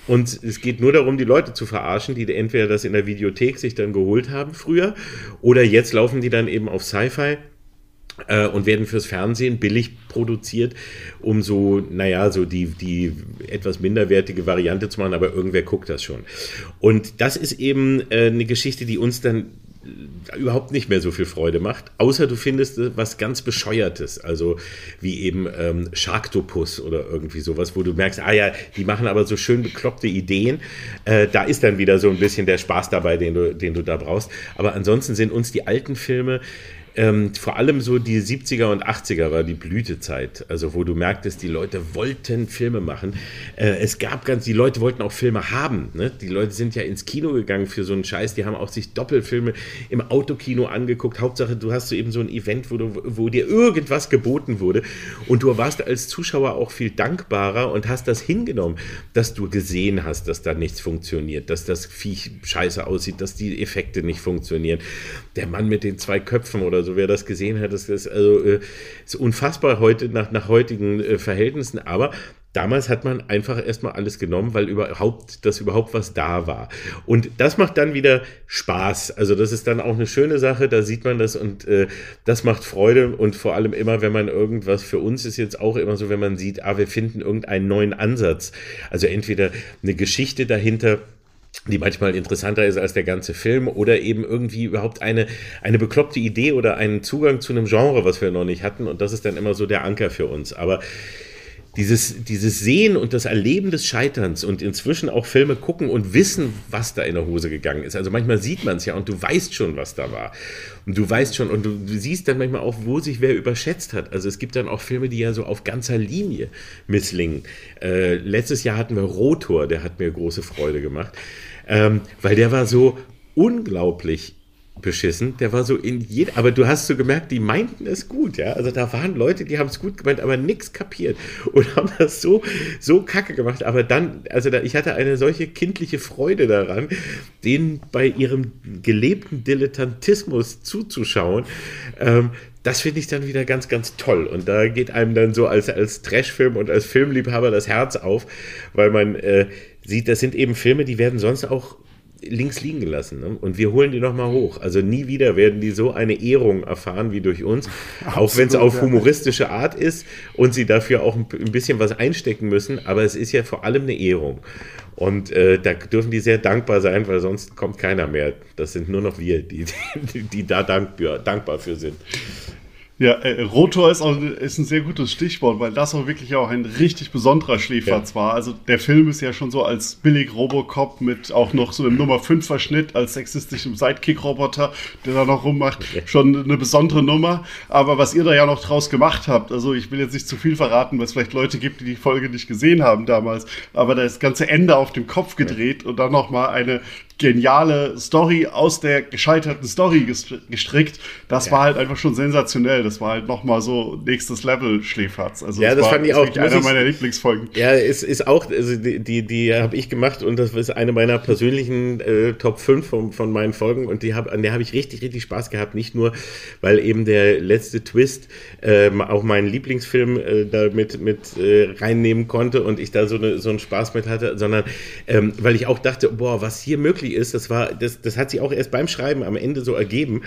B: Und es geht nur darum, die Leute zu verarschen, die entweder das in der Videothek sich dann geholt haben früher oder jetzt laufen die dann eben auf Sci-Fi äh, und werden fürs Fernsehen billig produziert, um so, naja, so die, die etwas minderwertige Variante zu machen, aber irgendwer guckt das schon. Und das ist eben äh, eine Geschichte, die uns dann überhaupt nicht mehr so viel Freude macht, außer du findest was ganz Bescheuertes, also wie eben ähm, Sharktopus oder irgendwie sowas, wo du merkst, ah ja, die machen aber so schön bekloppte Ideen. Äh, da ist dann wieder so ein bisschen der Spaß dabei, den du, den du da brauchst. Aber ansonsten sind uns die alten Filme ähm, vor allem so die 70er und 80er war die Blütezeit, also wo du merktest, die Leute wollten Filme machen. Äh, es gab ganz, die Leute wollten auch Filme haben. Ne? Die Leute sind ja ins Kino gegangen für so einen Scheiß, die haben auch sich Doppelfilme im Autokino angeguckt. Hauptsache, du hast so eben so ein Event, wo, du, wo dir irgendwas geboten wurde und du warst als Zuschauer auch viel dankbarer und hast das hingenommen, dass du gesehen hast, dass da nichts funktioniert, dass das Viech scheiße aussieht, dass die Effekte nicht funktionieren. Der Mann mit den zwei Köpfen oder Also wer das gesehen hat, das ist also äh, ist unfassbar heute nach, nach heutigen äh, Verhältnissen. Aber Damals hat man einfach erstmal alles genommen, weil überhaupt, dass überhaupt was da war. Und das macht dann wieder Spaß. Also das ist dann auch eine schöne Sache, da sieht man das und äh, das macht Freude und vor allem immer, wenn man irgendwas, für uns ist jetzt auch immer so, wenn man sieht, ah, wir finden irgendeinen neuen Ansatz. Also entweder eine Geschichte dahinter, die manchmal interessanter ist als der ganze Film oder eben irgendwie überhaupt eine, eine bekloppte Idee oder einen Zugang zu einem Genre, was wir noch nicht hatten. Und das ist dann immer so der Anker für uns. Aber dieses, dieses Sehen und das Erleben des Scheiterns und inzwischen auch Filme gucken und wissen, was da in der Hose gegangen ist. Also manchmal sieht man es ja und du weißt schon, was da war. Und du weißt schon und du, siehst dann manchmal auch, wo sich wer überschätzt hat. Also es gibt dann auch Filme, die ja so auf ganzer Linie misslingen. Äh, letztes Jahr hatten wir Rotor, der hat mir große Freude gemacht, ähm, weil der war so unglaublich beschissen. Der war so in jedem, aber du hast so gemerkt, die meinten es gut, ja. Also da waren Leute, die haben es gut gemeint, aber nichts kapiert und *laughs* haben das so, so kacke gemacht. Aber dann, also da, ich hatte eine solche kindliche Freude daran, denen bei ihrem gelebten Dilettantismus zuzuschauen. Ähm, das finde ich dann wieder ganz, ganz toll. Und da geht einem dann so als, als Trashfilm und als Filmliebhaber das Herz auf, weil man äh, sieht, das sind eben Filme, die werden sonst auch links liegen gelassen. Ne? Und wir holen die nochmal hoch. Also nie wieder werden die so eine Ehrung erfahren wie durch uns. *laughs* Absolut, auch wenn es auf humoristische Art ist und sie dafür auch ein bisschen was einstecken müssen. Aber es ist ja vor allem eine Ehrung. Und äh, da dürfen die sehr dankbar sein, weil sonst kommt keiner mehr. Das sind nur noch wir, die, *laughs* die, die da dankbar, dankbar für sind.
C: Ja, äh, Rotor ist, auch, ist ein sehr gutes Stichwort, weil das auch wirklich auch ein richtig besonderer Schläferz ja. war. Also der Film ist ja schon so als billig Robocop mit auch noch so einem Nummer 5 Verschnitt als sexistischem Sidekick-Roboter, der da noch rummacht, ja. schon eine besondere Nummer. Aber was ihr da ja noch draus gemacht habt, also ich will jetzt nicht zu viel verraten, weil es vielleicht Leute gibt, die die Folge nicht gesehen haben damals, aber da ist das ganze Ende auf dem Kopf gedreht ja. und dann nochmal eine geniale Story aus der gescheiterten Story gestrickt. Das ja. war halt einfach schon sensationell. Das war halt nochmal so nächstes Level Schläferz.
B: Also ja, das, das fand ich auch.
C: Einer meiner Lieblingsfolgen.
B: Ja, es ist auch, also die, die, die habe ich gemacht und das ist eine meiner persönlichen äh, Top 5 von, von meinen Folgen und die hab, an der habe ich richtig, richtig Spaß gehabt. Nicht nur, weil eben der letzte Twist äh, auch meinen Lieblingsfilm äh, da mit, äh, reinnehmen konnte und ich da so, eine, so einen Spaß mit hatte, sondern ähm, weil ich auch dachte, boah, was hier möglich lustig ist, das war, das, das hat sich auch erst beim Schreiben am Ende so ergeben.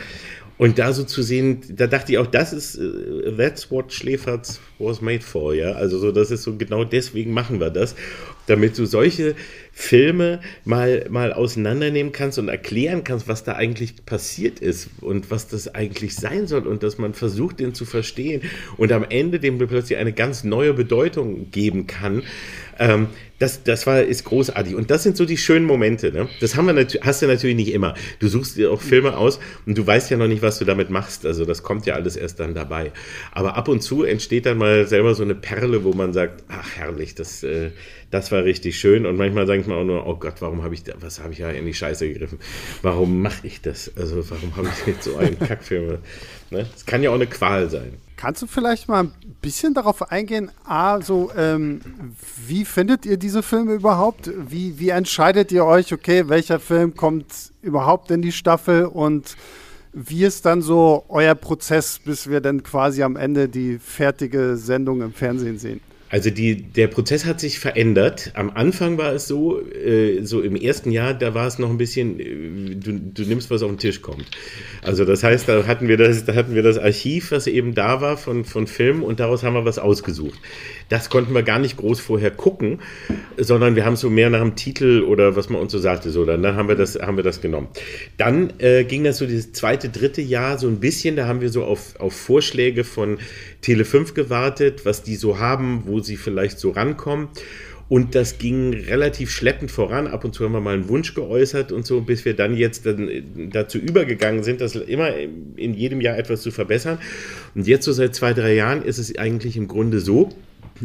B: Und da so zu sehen, da dachte ich auch, das ist, uh, that's what Schläferz was made for, ja. Also so, das ist so, genau deswegen machen wir das, damit du solche Filme mal, mal auseinandernehmen kannst und erklären kannst, was da eigentlich passiert ist und was das eigentlich sein soll und dass man versucht, den zu verstehen und am Ende dem plötzlich eine ganz neue Bedeutung geben kann. Ähm, das, das war, ist großartig. Und das sind so die schönen Momente. Ne? Das haben wir hast du natürlich nicht immer. Du suchst dir auch Filme aus und du weißt ja noch nicht, was du damit machst. Also das kommt ja alles erst dann dabei. Aber ab und zu entsteht dann mal selber so eine Perle, wo man sagt, ach herrlich, das, äh, das war richtig schön. Und manchmal denkt man auch nur, oh Gott, warum habe ich da, was habe ich ja in die Scheiße gegriffen? Warum mache ich das? Also warum habe ich jetzt so einen *laughs* Kackfilm? Ne? Das kann ja auch eine Qual sein.
A: Kannst du vielleicht mal ein bisschen darauf eingehen, A, so, ähm, wie findet ihr diese Filme überhaupt? Wie, wie entscheidet ihr euch, okay, welcher Film kommt überhaupt in die Staffel und wie ist dann so euer Prozess, bis wir dann quasi am Ende die fertige Sendung im Fernsehen sehen?
B: Also die, der Prozess hat sich verändert. Am Anfang war es so, äh, so im ersten Jahr, da war es noch ein bisschen, äh, du, du nimmst, was auf den Tisch kommt. Also das heißt, da hatten wir das, da hatten wir das Archiv, was eben da war von, von Filmen und daraus haben wir was ausgesucht. Das konnten wir gar nicht groß vorher gucken, sondern wir haben so mehr nach dem Titel oder was man uns so sagte, so, dann, dann haben wir das, haben wir das genommen. Dann äh, ging das so dieses zweite, dritte Jahr so ein bisschen, da haben wir so auf, auf Vorschläge von Tele 5 gewartet, was die so haben, wo sie vielleicht so rankommen. Und das ging relativ schleppend voran. Ab und zu haben wir mal einen Wunsch geäußert und so, bis wir dann jetzt dann äh, dazu übergegangen sind, das immer in jedem Jahr etwas zu verbessern. Und jetzt so seit zwei, drei Jahren ist es eigentlich im Grunde so,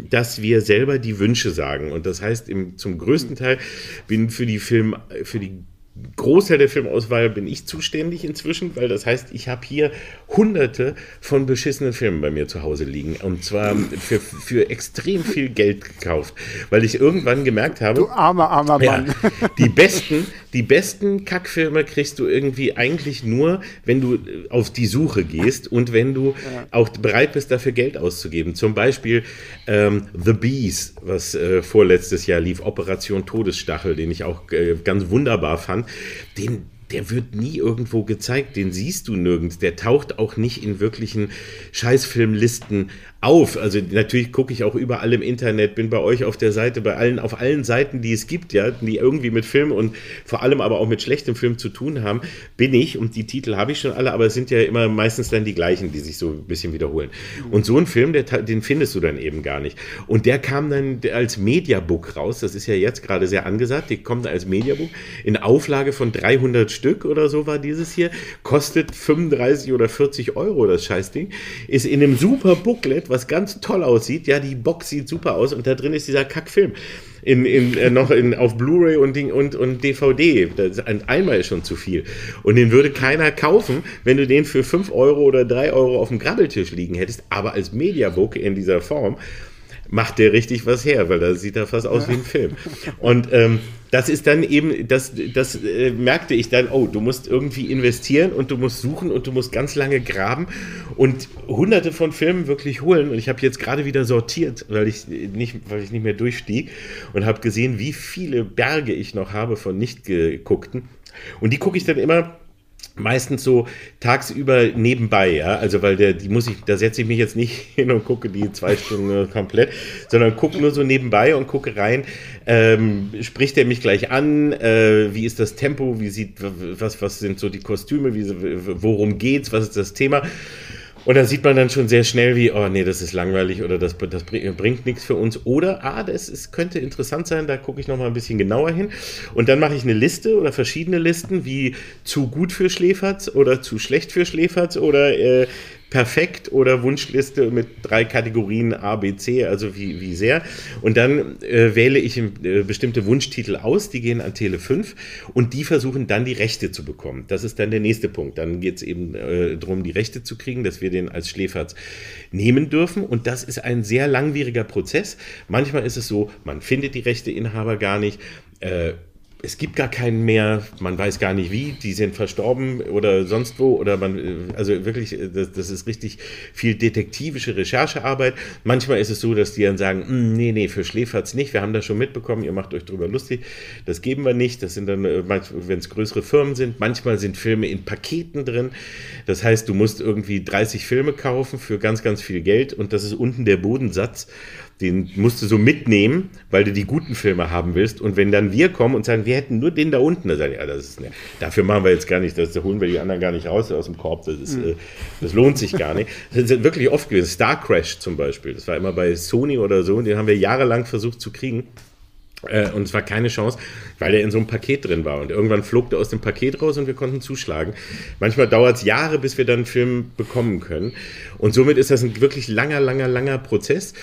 B: dass wir selber die Wünsche sagen. Und das heißt, im, zum größten Teil bin für die Film, für die Großteil der Filmauswahl bin ich zuständig inzwischen, weil das heißt, ich habe hier hunderte von beschissenen Filmen bei mir zu Hause liegen. Und zwar für, für extrem viel Geld gekauft, weil ich irgendwann gemerkt habe.
A: Du armer, armer Mann.
B: Ja, die besten, die besten Kackfilme kriegst du irgendwie eigentlich nur, wenn du auf die Suche gehst und wenn du ja. auch bereit bist, dafür Geld auszugeben. Zum Beispiel ähm, The Bees, was äh, vorletztes Jahr lief, Operation Todesstachel, den ich auch äh, ganz wunderbar fand den, der wird nie irgendwo gezeigt, den siehst du nirgends, der taucht auch nicht in wirklichen Scheißfilmlisten auf. Also natürlich gucke ich auch überall im Internet, bin bei euch auf der Seite, bei allen, auf allen Seiten, die es gibt, ja, die irgendwie mit Film und vor allem aber auch mit schlechtem Film zu tun haben, bin ich und die Titel habe ich schon alle, aber es sind ja immer meistens dann die gleichen, die sich so ein bisschen wiederholen. Und so ein Film, der, den findest du dann eben gar nicht. Und der kam dann als Mediabook raus, das ist ja jetzt gerade sehr angesagt, die kommt als Mediabook in Auflage von 300 Stück oder so war dieses hier, kostet 35 oder 40 Euro das Scheißding, ist in einem super Booklet, was ganz toll aussieht. Ja, die Box sieht super aus und da drin ist dieser Kackfilm. In, in, äh, noch in, auf Blu-ray und, und, und DVD. Das, einmal ist schon zu viel. Und den würde keiner kaufen, wenn du den für 5 Euro oder 3 Euro auf dem Grabbeltisch liegen hättest. Aber als Mediabook in dieser Form macht der richtig was her, weil da sieht er fast aus wie ein Film. Und ähm, das ist dann eben, das, das äh, merkte ich dann, oh, du musst irgendwie investieren und du musst suchen und du musst ganz lange graben und hunderte von Filmen wirklich holen. Und ich habe jetzt gerade wieder sortiert, weil ich nicht, weil ich nicht mehr durchstieg und habe gesehen, wie viele Berge ich noch habe von nicht geguckten. Und die gucke ich dann immer meistens so tagsüber nebenbei, ja, also weil der, die muss ich, da setze ich mich jetzt nicht *laughs* hin und gucke die zwei Stunden *laughs* komplett, sondern gucke nur so nebenbei und gucke rein, ähm, spricht er mich gleich an, äh, wie ist das Tempo, wie sieht, was, was sind so die Kostüme, wie, worum geht's, was ist das Thema und da sieht man dann schon sehr schnell, wie, oh nee, das ist langweilig oder das, das bringt nichts für uns. Oder, ah, das ist, könnte interessant sein, da gucke ich nochmal ein bisschen genauer hin. Und dann mache ich eine Liste oder verschiedene Listen, wie zu gut für Schläferz oder zu schlecht für Schläferz oder äh, perfekt oder Wunschliste mit drei Kategorien A, B, C, also wie, wie sehr. Und dann äh, wähle ich äh, bestimmte Wunschtitel aus, die gehen an Tele 5 und die versuchen dann die Rechte zu bekommen. Das ist dann der nächste Punkt. Dann geht es eben äh, darum, die Rechte zu kriegen, dass wir den als Schläferz nehmen dürfen. Und das ist ein sehr langwieriger Prozess. Manchmal ist es so, man findet die Rechteinhaber gar nicht. Äh, es gibt gar keinen mehr, man weiß gar nicht wie, die sind verstorben oder sonst wo. Oder man, also wirklich, das, das ist richtig viel detektivische Recherchearbeit. Manchmal ist es so, dass die dann sagen, hm, nee, nee, für Schläferz nicht, wir haben das schon mitbekommen, ihr macht euch drüber lustig, das geben wir nicht, das sind dann, äh, wenn es größere Firmen sind, manchmal sind Filme in Paketen drin, das heißt, du musst irgendwie 30 Filme kaufen für ganz, ganz viel Geld. Und das ist unten der Bodensatz den musst du so mitnehmen, weil du die guten Filme haben willst. Und wenn dann wir kommen und sagen, wir hätten nur den da unten, dann sagen ja, das ist, ne, dafür machen wir jetzt gar nicht, das holen wir die anderen gar nicht raus aus dem Korb. Das, ist, mhm. das lohnt sich gar nicht. Das ist wirklich oft gewesen. Star Crash zum Beispiel, das war immer bei Sony oder so, und den haben wir jahrelang versucht zu kriegen. Äh, und es war keine Chance, weil er in so einem Paket drin war. Und irgendwann flog der aus dem Paket raus und wir konnten zuschlagen. Manchmal dauert es Jahre, bis wir dann einen Film bekommen können. Und somit ist das ein wirklich langer, langer, langer Prozess.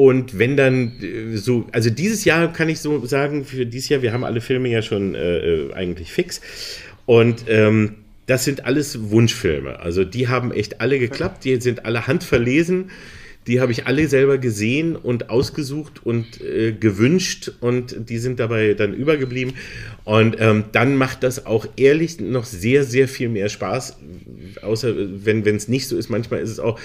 B: Und wenn dann äh, so, also dieses Jahr kann ich so sagen, für dieses Jahr, wir haben alle Filme ja schon äh, äh, eigentlich fix. Und ähm, das sind alles Wunschfilme. Also die haben echt alle geklappt, die sind alle handverlesen. Die habe ich alle selber gesehen und ausgesucht und äh, gewünscht und die sind dabei dann übergeblieben. Und ähm, dann macht das auch ehrlich noch sehr, sehr viel mehr Spaß. Außer wenn es nicht so ist, manchmal ist es auch,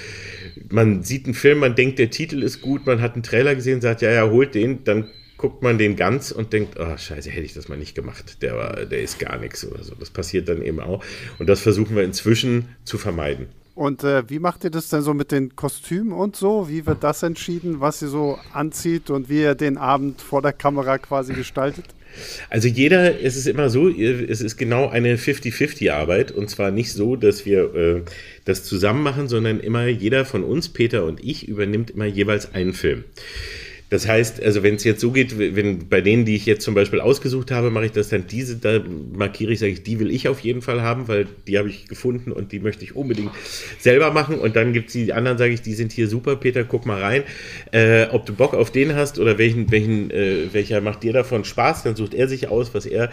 B: man sieht einen Film, man denkt, der Titel ist gut, man hat einen Trailer gesehen, sagt, ja, ja, holt den, dann guckt man den ganz und denkt, oh, scheiße, hätte ich das mal nicht gemacht. Der, war, der ist gar nichts oder so. Das passiert dann eben auch. Und das versuchen wir inzwischen zu vermeiden.
A: Und äh, wie macht ihr das denn so mit den Kostümen und so? Wie wird das entschieden, was ihr so anzieht und wie ihr den Abend vor der Kamera quasi gestaltet?
B: Also jeder, es ist immer so, es ist genau eine 50-50-Arbeit und zwar nicht so, dass wir äh, das zusammen machen, sondern immer jeder von uns, Peter und ich, übernimmt immer jeweils einen Film. Das heißt, also wenn es jetzt so geht, wenn bei denen, die ich jetzt zum Beispiel ausgesucht habe, mache ich das dann diese, da markiere ich, sage ich, die will ich auf jeden Fall haben, weil die habe ich gefunden und die möchte ich unbedingt selber machen. Und dann gibt es die anderen, sage ich, die sind hier super, Peter, guck mal rein, äh, ob du Bock auf den hast oder welchen, welchen, äh, welcher macht dir davon Spaß, dann sucht er sich aus, was er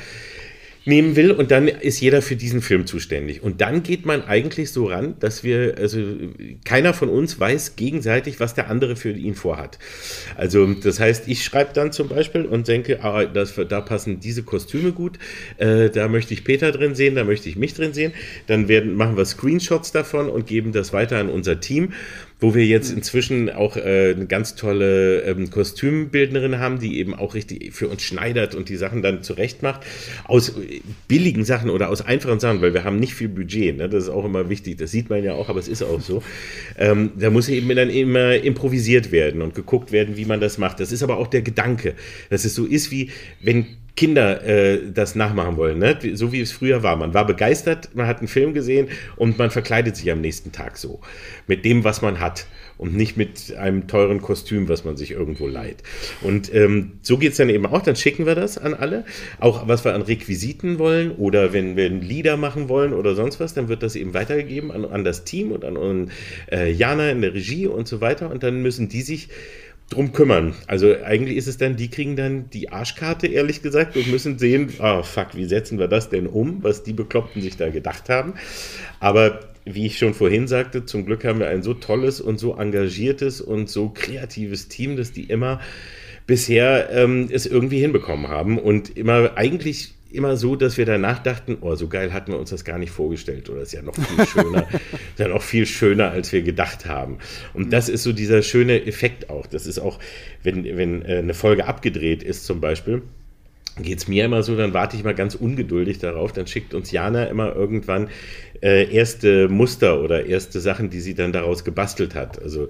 B: nehmen will und dann ist jeder für diesen Film zuständig. Und dann geht man eigentlich so ran, dass wir, also keiner von uns weiß gegenseitig, was der andere für ihn vorhat. Also das heißt, ich schreibe dann zum Beispiel und denke, ah, das, da passen diese Kostüme gut, äh, da möchte ich Peter drin sehen, da möchte ich mich drin sehen. Dann werden, machen wir Screenshots davon und geben das weiter an unser Team wo wir jetzt inzwischen auch äh, eine ganz tolle ähm, Kostümbildnerin haben, die eben auch richtig für uns schneidert und die Sachen dann zurecht macht. Aus äh, billigen Sachen oder aus einfachen Sachen, weil wir haben nicht viel Budget. Ne? Das ist auch immer wichtig. Das sieht man ja auch, aber es ist auch so. Ähm, da muss eben dann immer improvisiert werden und geguckt werden, wie man das macht. Das ist aber auch der Gedanke, dass es so ist, wie wenn Kinder äh, das nachmachen wollen, ne? so wie es früher war. Man war begeistert, man hat einen Film gesehen und man verkleidet sich am nächsten Tag so. Mit dem, was man hat und nicht mit einem teuren Kostüm, was man sich irgendwo leiht. Und ähm, so geht es dann eben auch. Dann schicken wir das an alle. Auch was wir an Requisiten wollen oder wenn wir Lieder machen wollen oder sonst was, dann wird das eben weitergegeben an, an das Team und an, an äh, Jana in der Regie und so weiter. Und dann müssen die sich drum kümmern. Also eigentlich ist es dann, die kriegen dann die Arschkarte, ehrlich gesagt, und müssen sehen, oh fuck, wie setzen wir das denn um, was die Bekloppten sich da gedacht haben. Aber wie ich schon vorhin sagte, zum Glück haben wir ein so tolles und so engagiertes und so kreatives Team, dass die immer bisher ähm, es irgendwie hinbekommen haben und immer eigentlich immer so, dass wir danach dachten, oh, so geil hatten wir uns das gar nicht vorgestellt oder ist ja noch viel schöner, *laughs* ist ja noch viel schöner, als wir gedacht haben. Und das ist so dieser schöne Effekt auch. Das ist auch, wenn, wenn äh, eine Folge abgedreht ist zum Beispiel, geht es mir immer so, dann warte ich mal ganz ungeduldig darauf, dann schickt uns Jana immer irgendwann äh, erste Muster oder erste Sachen, die sie dann daraus gebastelt hat. Also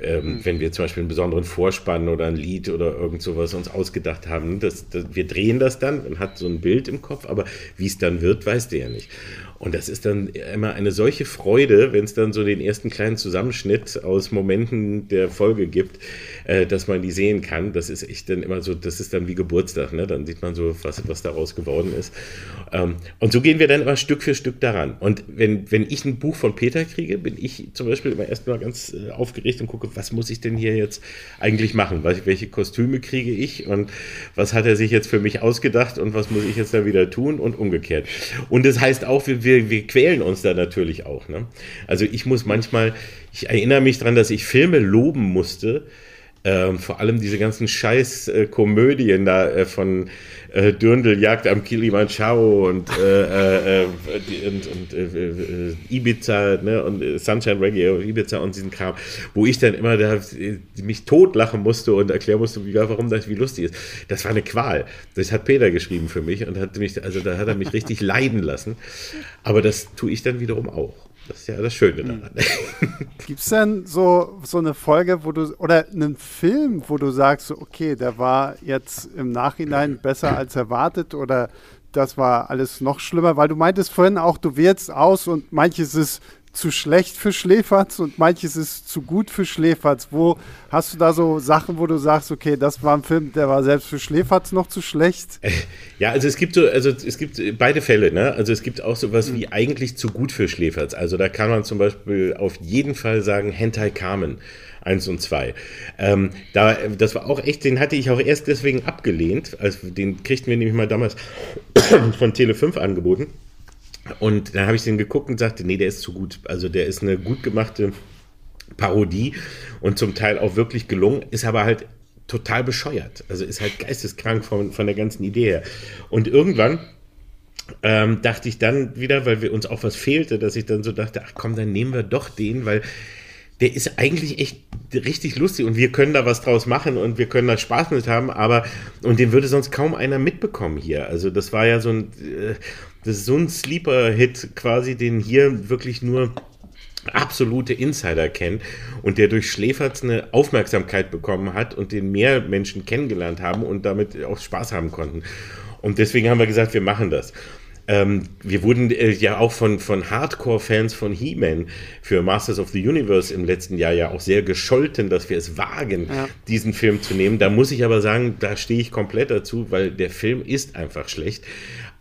B: ähm, mhm. wenn wir zum Beispiel einen besonderen Vorspann oder ein Lied oder irgend sowas uns ausgedacht haben, das, das, wir drehen das dann und hat so ein Bild im Kopf, aber wie es dann wird, weiß der ja nicht. Und das ist dann immer eine solche Freude, wenn es dann so den ersten kleinen Zusammenschnitt aus Momenten der Folge gibt, äh, dass man die sehen kann. Das ist echt dann immer so, das ist dann wie Geburtstag, ne? Dann sieht man so, was, was daraus geworden ist. Ähm, und so gehen wir dann immer Stück für Stück daran. Und wenn, wenn ich ein Buch von Peter kriege, bin ich zum Beispiel immer erstmal ganz äh, aufgeregt und gucke, was muss ich denn hier jetzt eigentlich machen? Welche Kostüme kriege ich und was hat er sich jetzt für mich ausgedacht und was muss ich jetzt da wieder tun und umgekehrt. Und das heißt auch, wir, wir, wir quälen uns da natürlich auch. Ne? Also ich muss manchmal, ich erinnere mich daran, dass ich Filme loben musste, ähm, vor allem diese ganzen Scheiß-Komödien äh, da äh, von äh, Dürndl Jagd am Kilimanjaro und, äh, äh, und, und äh, Ibiza ne, und Sunshine Reggae und Ibiza und diesen Kram, wo ich dann immer da, mich totlachen musste und erklären musste, wie, warum das wie lustig ist. Das war eine Qual. Das hat Peter geschrieben für mich und hat mich, also da hat er mich richtig *laughs* leiden lassen. Aber das tue ich dann wiederum auch. Das ist ja das Schöne daran. *laughs*
A: Gibt es denn so, so eine Folge, wo du, oder einen Film, wo du sagst, okay, der war jetzt im Nachhinein besser als erwartet oder das war alles noch schlimmer? Weil du meintest vorhin auch, du wählst aus und manches ist zu schlecht für Schläferz und manches ist zu gut für Schläferz. Wo hast du da so Sachen, wo du sagst, okay, das war ein Film, der war selbst für Schläferz noch zu schlecht? *laughs*
B: Ja, also es gibt so, also es gibt beide Fälle, ne? Also es gibt auch sowas mhm. wie eigentlich zu gut für Schläferz. Also da kann man zum Beispiel auf jeden Fall sagen, Hentai Carmen. 1 und 2. Ähm, da, das war auch echt, den hatte ich auch erst deswegen abgelehnt. Also den kriegten wir nämlich mal damals *coughs* von Tele 5 angeboten. Und dann habe ich den geguckt und sagte, nee, der ist zu gut. Also der ist eine gut gemachte Parodie und zum Teil auch wirklich gelungen, ist aber halt total bescheuert. Also ist halt geisteskrank von, von der ganzen Idee her. Und irgendwann ähm, dachte ich dann wieder, weil wir uns auch was fehlte, dass ich dann so dachte, ach komm, dann nehmen wir doch den, weil der ist eigentlich echt richtig lustig und wir können da was draus machen und wir können da Spaß mit haben, aber und den würde sonst kaum einer mitbekommen hier. Also das war ja so ein, äh, das ist so ein Sleeper-Hit quasi, den hier wirklich nur absolute Insider kennen und der durch Schläferz eine Aufmerksamkeit bekommen hat und den mehr Menschen kennengelernt haben und damit auch Spaß haben konnten. Und deswegen haben wir gesagt, wir machen das. Ähm, wir wurden äh, ja auch von, von Hardcore-Fans von He-Man für Masters of the Universe im letzten Jahr ja auch sehr gescholten, dass wir es wagen, ja. diesen Film zu nehmen. Da muss ich aber sagen, da stehe ich komplett dazu, weil der Film ist einfach schlecht.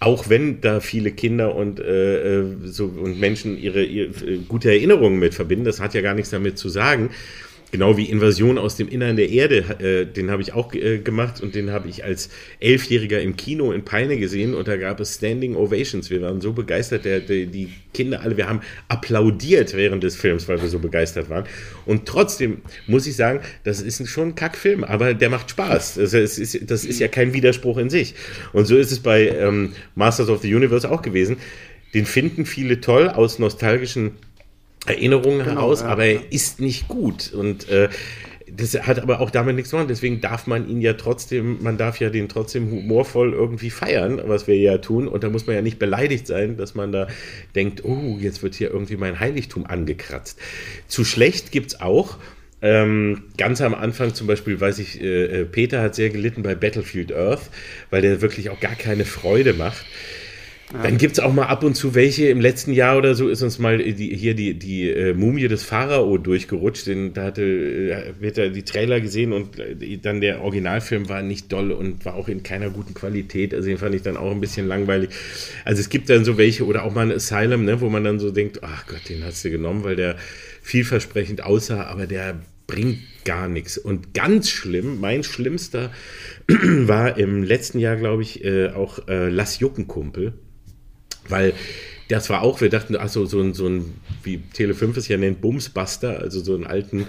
B: Auch wenn da viele Kinder und, äh, äh so, und Menschen ihre, ihre, äh, gute Erinnerungen mit verbinden, das hat ja gar nichts damit zu sagen. Genau wie Invasion aus dem Innern der Erde, äh, den habe ich auch äh, gemacht und den habe ich als Elfjähriger im Kino in Peine gesehen und da gab es Standing Ovations. Wir waren so begeistert, der, der, die Kinder alle, wir haben applaudiert während des Films, weil wir so begeistert waren. Und trotzdem muss ich sagen, das ist schon ein Kackfilm, aber der macht Spaß. Das ist, das ist ja kein Widerspruch in sich. Und so ist es bei ähm, Masters of the Universe auch gewesen. Den finden viele toll aus nostalgischen Erinnerungen genau, heraus, ja, aber er ist nicht gut. Und äh, das hat aber auch damit nichts zu tun. Deswegen darf man ihn ja trotzdem, man darf ja den trotzdem humorvoll irgendwie feiern, was wir ja tun. Und da muss man ja nicht beleidigt sein, dass man da denkt, oh, jetzt wird hier irgendwie mein Heiligtum angekratzt. Zu schlecht gibt es auch. Ähm, ganz am Anfang zum Beispiel weiß ich, äh, äh, Peter hat sehr gelitten bei Battlefield Earth, weil der wirklich auch gar keine Freude macht. Dann gibt es auch mal ab und zu welche, im letzten Jahr oder so ist uns mal die, hier die, die äh, Mumie des Pharao durchgerutscht. Den, da hatte, äh, wird er die Trailer gesehen und äh, dann der Originalfilm war nicht doll und war auch in keiner guten Qualität. Also den fand ich dann auch ein bisschen langweilig. Also es gibt dann so welche oder auch mal ein Asylum, ne, wo man dann so denkt, ach Gott, den hast du genommen, weil der vielversprechend aussah, aber der bringt gar nichts. Und ganz schlimm, mein schlimmster *clears throat* war im letzten Jahr, glaube ich, äh, auch äh, Lass Jucken Kumpel. Weil das war auch, wir dachten, also so ein, so ein, wie Tele 5 es ja nennt, Bumsbuster, also so einen alten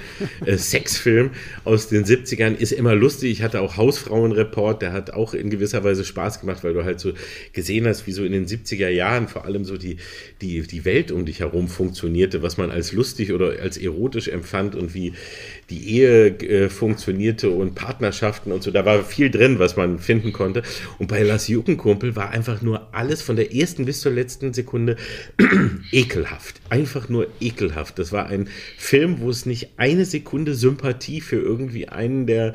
B: äh, *laughs* Sexfilm aus den 70ern, ist immer lustig. Ich hatte auch Hausfrauenreport, der hat auch in gewisser Weise Spaß gemacht, weil du halt so gesehen hast, wie so in den 70er Jahren vor allem so die, die, die Welt um dich herum funktionierte, was man als lustig oder als erotisch empfand und wie die Ehe äh, funktionierte und Partnerschaften und so. Da war viel drin, was man finden konnte. Und bei Lass Juckenkumpel war einfach nur alles von der ersten bis zur letzten Sekunde *clears throat* ekelhaft. Einfach nur ekelhaft. Das war ein Film, wo es nicht eine Sekunde Sympathie für irgendwie einen der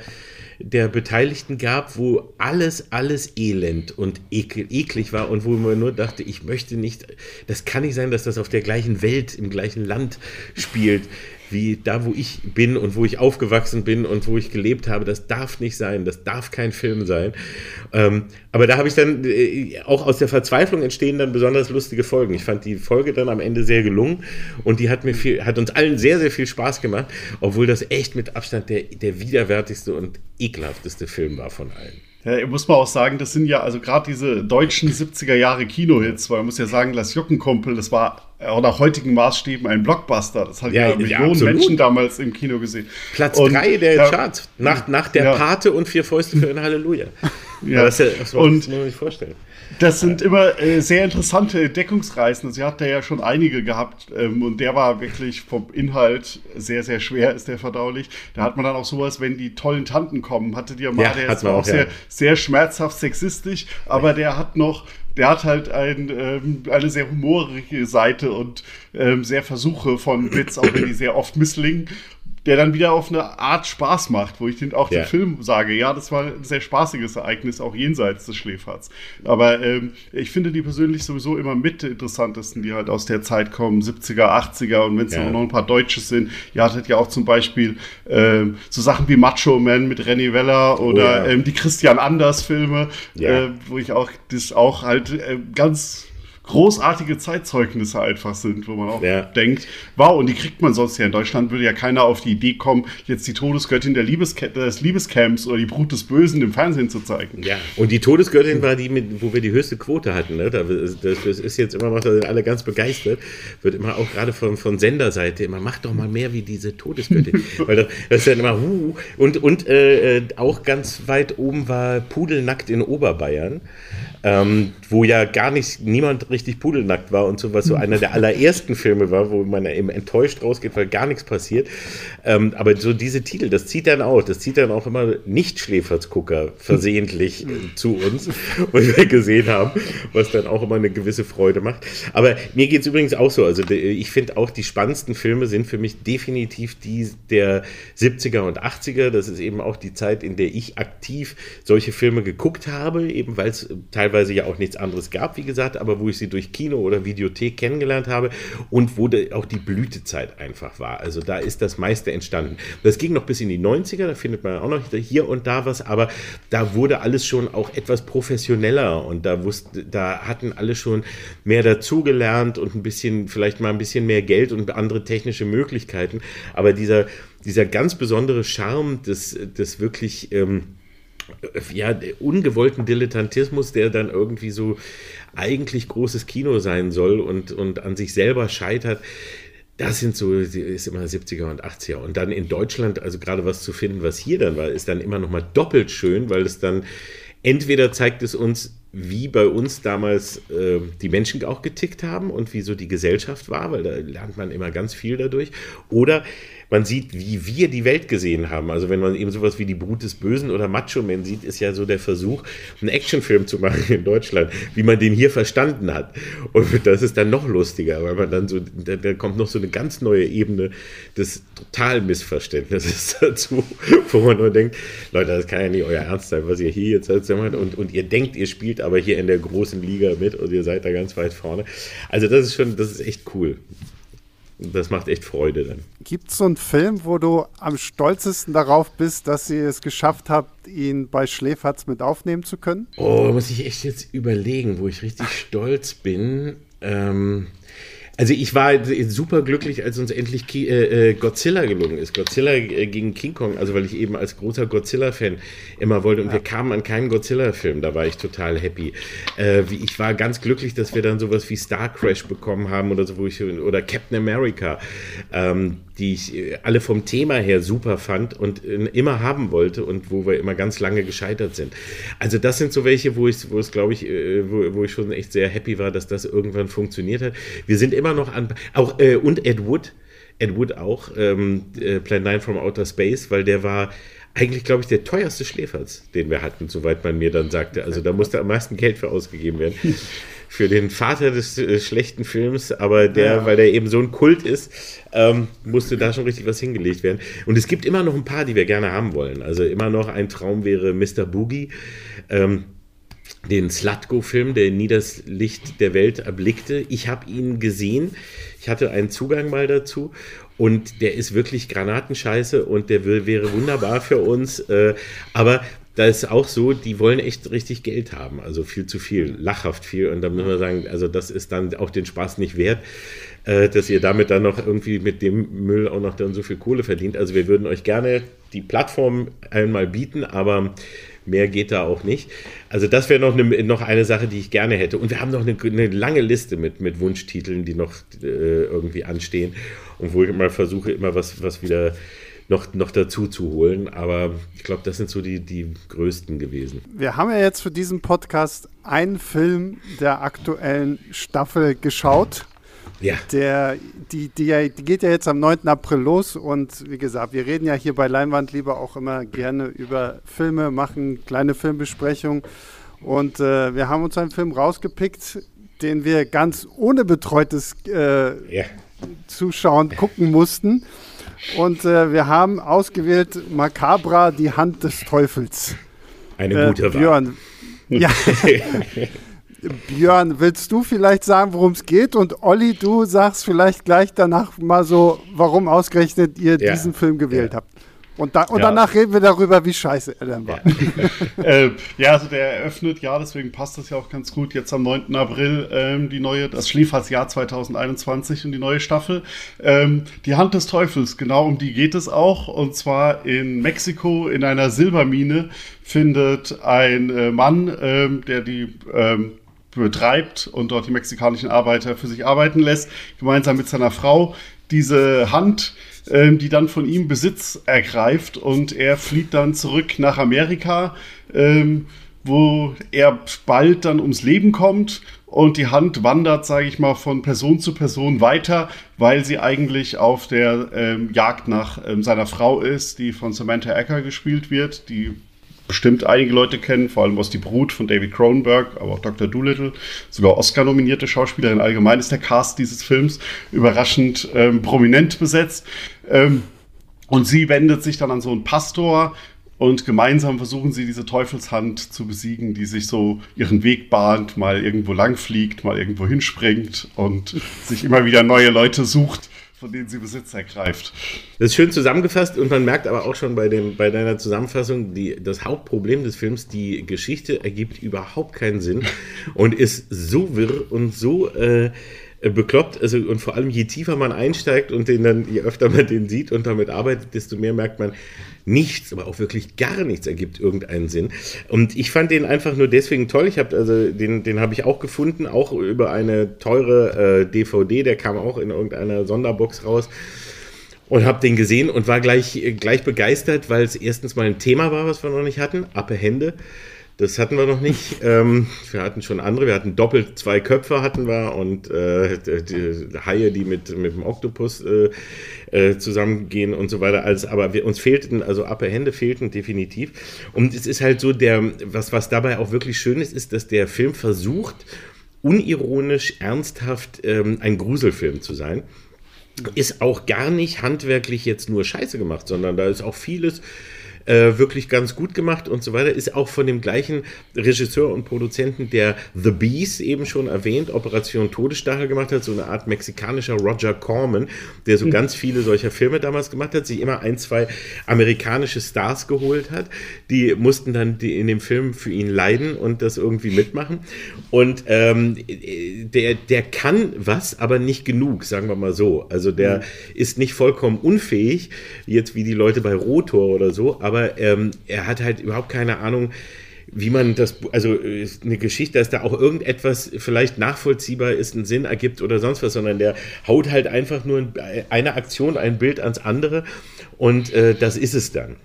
B: der Beteiligten gab, wo alles, alles elend und ekel, eklig war und wo man nur dachte, ich möchte nicht, das kann nicht sein, dass das auf der gleichen Welt, im gleichen Land spielt wie da, wo ich bin und wo ich aufgewachsen bin und wo ich gelebt habe. Das darf nicht sein, das darf kein Film sein. Ähm, aber da habe ich dann äh, auch aus der Verzweiflung entstehen dann besonders lustige Folgen. Ich fand die Folge dann am Ende sehr gelungen und die hat mir viel, hat uns allen sehr, sehr viel Spaß gemacht, obwohl das echt mit Abstand der, der widerwärtigste und ekelhafteste Film war von allen.
C: Ja, muss man auch sagen, das sind ja also gerade diese deutschen 70er Jahre Kinohits, weil man muss ja sagen, Lass Jockenkumpel, das war auch nach heutigen Maßstäben ein Blockbuster. Das hat ja, ja Millionen ja, Menschen damals im Kino gesehen.
B: Platz 3 der ja, Charts, nach, nach der Pate und Vier Fäuste für ein Halleluja.
C: Ja, das, das muss man sich vorstellen. Das sind immer äh, sehr interessante Entdeckungsreisen. Sie hat ja schon einige gehabt ähm, und der war wirklich vom Inhalt sehr, sehr schwer, ist der verdaulich. Da hat man dann auch sowas, wenn die tollen Tanten kommen, hatte die ja mal, ja, der ist auch, auch sehr, sehr schmerzhaft sexistisch, aber der hat noch der hat halt ein, ähm, eine sehr humorige Seite und ähm, sehr Versuche von Bits, auch wenn die sehr oft misslingen der dann wieder auf eine Art Spaß macht, wo ich den, auch ja. den Film sage, ja, das war ein sehr spaßiges Ereignis, auch jenseits des Schläferts. Aber ähm, ich finde die persönlich sowieso immer mit interessantesten, die halt aus der Zeit kommen, 70er, 80er und wenn es ja. noch ein paar Deutsche sind. Ihr hattet ja auch zum Beispiel ähm, so Sachen wie Macho Man mit Renny Weller oder oh, ja. ähm, die Christian Anders Filme, äh, wo ich auch das auch halt äh, ganz großartige Zeitzeugnisse einfach sind, wo man auch ja. denkt, wow, und die kriegt man sonst ja in Deutschland, würde ja keiner auf die Idee kommen, jetzt die Todesgöttin der Liebesca des Liebescamps oder die Brut des Bösen im Fernsehen zu zeigen.
B: Ja, und die Todesgöttin war die, mit, wo wir die höchste Quote hatten. Ne? Das, ist jetzt immer noch, da sind alle ganz begeistert, wird immer auch gerade von, von Senderseite immer, mach doch mal mehr wie diese Todesgöttin. *laughs* Weil das, das ist dann immer, uh, und, und äh, auch ganz weit oben war Pudelnackt in Oberbayern ähm, wo ja gar nicht niemand richtig pudelnackt war und so, was so einer der allerersten Filme war, wo man eben enttäuscht rausgeht, weil gar nichts passiert. Ähm, aber so diese Titel, das zieht dann auch, das zieht dann auch immer Nicht-Schläfersgucker versehentlich zu uns, *laughs* was wir gesehen haben, was dann auch immer eine gewisse Freude macht. Aber mir geht es übrigens auch so, also ich finde auch die spannendsten Filme sind für mich definitiv die der 70er und 80er. Das ist eben auch die Zeit, in der ich aktiv solche Filme geguckt habe, eben weil es teilweise teilweise ja auch nichts anderes gab, wie gesagt, aber wo ich sie durch Kino oder Videothek kennengelernt habe und wo auch die Blütezeit einfach war. Also da ist das meiste entstanden. Das ging noch bis in die 90er, da findet man auch noch hier und da was, aber da wurde alles schon auch etwas professioneller und da wusste, da hatten alle schon mehr dazugelernt und ein bisschen, vielleicht mal ein bisschen mehr Geld und andere technische Möglichkeiten. Aber dieser, dieser ganz besondere Charme des, des wirklich ähm, ja, ungewollten Dilettantismus, der dann irgendwie so eigentlich großes Kino sein soll und, und an sich selber scheitert, das sind so, ist immer 70er und 80er. Und dann in Deutschland, also gerade was zu finden, was hier dann war, ist dann immer noch mal doppelt schön, weil es dann entweder zeigt es uns, wie bei uns damals äh, die Menschen auch getickt haben und wie so die Gesellschaft war, weil da lernt man immer ganz viel dadurch. Oder man sieht, wie wir die Welt gesehen haben. Also wenn man eben sowas wie die Brut des Bösen oder Macho Man sieht, ist ja so der Versuch, einen Actionfilm zu machen in Deutschland, wie man den hier verstanden hat. Und das ist dann noch lustiger, weil man dann so, da, da kommt noch so eine ganz neue Ebene des totalen Missverständnisses *laughs* dazu, wo man nur denkt, Leute, das kann ja nicht euer Ernst sein, was ihr hier jetzt macht. Und, und ihr denkt, ihr spielt aber hier in der großen Liga mit und ihr seid da ganz weit vorne. Also das ist schon, das ist echt cool. Das macht echt Freude dann.
A: Gibt es so einen Film, wo du am stolzesten darauf bist, dass ihr es geschafft habt, ihn bei Schläferz mit aufnehmen zu können?
B: Oh, muss ich echt jetzt überlegen, wo ich richtig stolz bin. Ähm, also ich war super glücklich, als uns endlich äh, äh, Godzilla gelungen ist. Godzilla äh, gegen King Kong, also weil ich eben als großer Godzilla-Fan immer wollte und ja. wir kamen an keinen Godzilla-Film, da war ich total happy. ich war ganz glücklich, dass wir dann sowas wie Star Crash bekommen haben oder so, wo ich, oder Captain America. Ähm, die ich äh, alle vom Thema her super fand und äh, immer haben wollte und wo wir immer ganz lange gescheitert sind. Also das sind so welche, wo ich, wo es glaube ich, äh, wo, wo ich schon echt sehr happy war, dass das irgendwann funktioniert hat. Wir sind immer noch an, auch äh, und Ed Wood, Ed Wood auch, ähm, Plan 9 from Outer Space, weil der war eigentlich, glaube ich, der teuerste Schläferz, den wir hatten, soweit man mir dann sagte. Also da musste am meisten Geld für ausgegeben werden. Für den Vater des äh, schlechten Films, aber der, ja. weil der eben so ein Kult ist, ähm, musste da schon richtig was hingelegt werden. Und es gibt immer noch ein paar, die wir gerne haben wollen. Also immer noch ein Traum wäre Mr. Boogie. Ähm, den Slutgo-Film, der nie das Licht der Welt erblickte. Ich habe ihn gesehen. Ich hatte einen Zugang mal dazu und der ist wirklich Granatenscheiße und der wäre wunderbar für uns. Äh, aber da ist auch so, die wollen echt richtig Geld haben, also viel zu viel, lachhaft viel. Und da müssen wir sagen, also das ist dann auch den Spaß nicht wert, äh, dass ihr damit dann noch irgendwie mit dem Müll auch noch dann so viel Kohle verdient. Also wir würden euch gerne die Plattform einmal bieten, aber mehr geht da auch nicht. Also das wäre noch eine, noch eine Sache, die ich gerne hätte. Und wir haben noch eine, eine lange Liste mit, mit Wunschtiteln, die noch äh, irgendwie anstehen und wo ich mal versuche, immer was, was wieder noch, noch dazu zu holen. Aber ich glaube, das sind so die, die größten gewesen.
A: Wir haben ja jetzt für diesen Podcast einen Film der aktuellen Staffel geschaut. Ja. Der, die, die, die geht ja jetzt am 9. April los und wie gesagt, wir reden ja hier bei Leinwand lieber auch immer gerne über Filme, machen kleine Filmbesprechungen und äh, wir haben uns einen Film rausgepickt, den wir ganz ohne betreutes äh, ja. Zuschauen gucken mussten. Und äh, wir haben ausgewählt Macabra, die Hand des Teufels.
B: Eine äh, gute
A: Björn. *laughs* Ja. Björn, willst du vielleicht sagen, worum es geht? Und Olli, du sagst vielleicht gleich danach mal so, warum ausgerechnet ihr ja. diesen Film gewählt ja. habt. Und, da, und ja. danach reden wir darüber, wie scheiße er dann war.
C: Ja. *laughs* äh, ja, also der eröffnet, ja, deswegen passt das ja auch ganz gut. Jetzt am 9. April ähm, die neue, das Schläfersjahr 2021 und die neue Staffel. Ähm, die Hand des Teufels, genau um die geht es auch. Und zwar in Mexiko in einer Silbermine findet ein äh, Mann, ähm, der die ähm, betreibt und dort die mexikanischen Arbeiter für sich arbeiten lässt, gemeinsam mit seiner Frau, diese Hand die dann von ihm Besitz ergreift und er flieht dann zurück nach Amerika, ähm, wo er bald dann ums Leben kommt und die Hand wandert, sage ich mal, von Person zu Person weiter, weil sie eigentlich auf der ähm, Jagd nach ähm, seiner Frau ist, die von Samantha Ecker gespielt wird, die bestimmt einige Leute kennen, vor allem aus Die Brut von David Cronenberg, aber auch Dr. Doolittle, sogar Oscar-nominierte Schauspielerin. Allgemein ist der Cast dieses Films überraschend ähm, prominent besetzt. Ähm, und sie wendet sich dann an so einen Pastor Und gemeinsam versuchen sie diese Teufelshand zu besiegen, die sich so ihren Weg bahnt, mal irgendwo lang fliegt, mal irgendwo hinspringt und sich immer wieder neue Leute sucht, von denen sie Besitz ergreift.
B: Das ist schön zusammengefasst und man merkt aber auch schon bei, dem, bei deiner Zusammenfassung, die, das Hauptproblem des Films, die Geschichte ergibt überhaupt keinen Sinn *laughs* und ist so wirr und so äh, bekloppt. Also, und vor allem, je tiefer man einsteigt und den dann, je öfter man den sieht und damit arbeitet, desto mehr merkt man, nichts, aber auch wirklich gar nichts ergibt irgendeinen Sinn. Und ich fand den einfach nur deswegen toll. Ich habe also den, den habe ich auch gefunden, auch über eine teure äh, DVD, der kam auch in irgendeiner Sonderbox raus und habe den gesehen und war gleich, gleich begeistert, weil es erstens mal ein Thema war, was wir noch nicht hatten, Appe Hände. Das hatten wir noch nicht. *laughs* Ähm, wir hatten schon andere. Wir hatten doppelt zwei Köpfe hatten wir und äh, die Haie, die mit, mit dem Oktopus äh, äh, zusammengehen und so weiter. Also, aber wir, uns fehlten, also Upper Hände fehlten definitiv. Und es ist halt so, der, was, was dabei auch wirklich schön ist, ist, dass der Film versucht, unironisch, ernsthaft ähm, ein Gruselfilm zu sein ist auch gar nicht handwerklich jetzt nur scheiße gemacht, sondern da ist auch vieles äh, wirklich ganz gut gemacht und so weiter. Ist auch von dem gleichen Regisseur und Produzenten, der The Beast eben schon erwähnt, Operation Todesstachel gemacht hat, so eine Art mexikanischer Roger Corman, der so mhm. ganz viele solcher Filme damals gemacht hat, sich immer ein, zwei amerikanische Stars geholt hat. Die mussten dann die in dem Film für ihn leiden und das irgendwie mitmachen. Und ähm, der, der kann was, aber nicht genug, sagen wir mal so. Also der mhm. ist nicht vollkommen unfähig, jetzt wie die Leute bei Rotor oder so, aber aber ähm, er hat halt überhaupt keine Ahnung, wie man das, also ist eine Geschichte, dass da auch irgendetwas vielleicht nachvollziehbar ist, einen Sinn ergibt oder sonst was, sondern der haut halt einfach nur eine Aktion, ein Bild ans andere und äh, das ist es dann.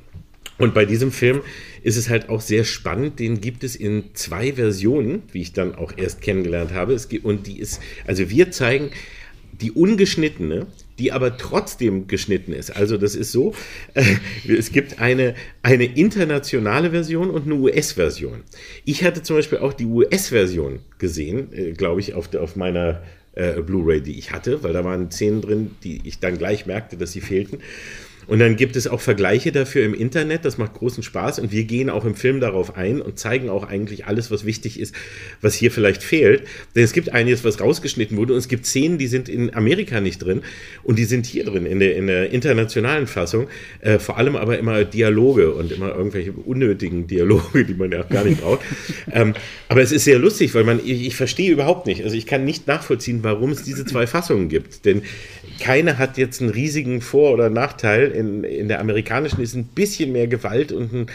B: Und bei diesem Film ist es halt auch sehr spannend. Den gibt es in zwei Versionen, wie ich dann auch erst kennengelernt habe. Gibt, und die ist, also wir zeigen die ungeschnittene, die aber trotzdem geschnitten ist. Also das ist so, äh, es gibt eine, eine internationale Version und eine US-Version. Ich hatte zum Beispiel auch die US-Version gesehen, äh, glaube ich, auf, auf meiner äh, Blu-ray, die ich hatte, weil da waren Szenen drin, die ich dann gleich merkte, dass sie fehlten. Und dann gibt es auch Vergleiche dafür im Internet, das macht großen Spaß und wir gehen auch im Film darauf ein und zeigen auch eigentlich alles, was wichtig ist, was hier vielleicht fehlt. Denn es gibt einiges, was rausgeschnitten wurde und es gibt Szenen, die sind in Amerika nicht drin und die sind hier drin, in der, in der internationalen Fassung. Äh, vor allem aber immer Dialoge und immer irgendwelche unnötigen Dialoge, die man ja auch gar nicht braucht. *laughs* ähm, aber es ist sehr lustig, weil man, ich, ich verstehe überhaupt nicht, also ich kann nicht nachvollziehen, warum es diese zwei Fassungen gibt. Denn keine hat jetzt einen riesigen Vor- oder Nachteil. In, in der amerikanischen ist ein bisschen mehr Gewalt und ein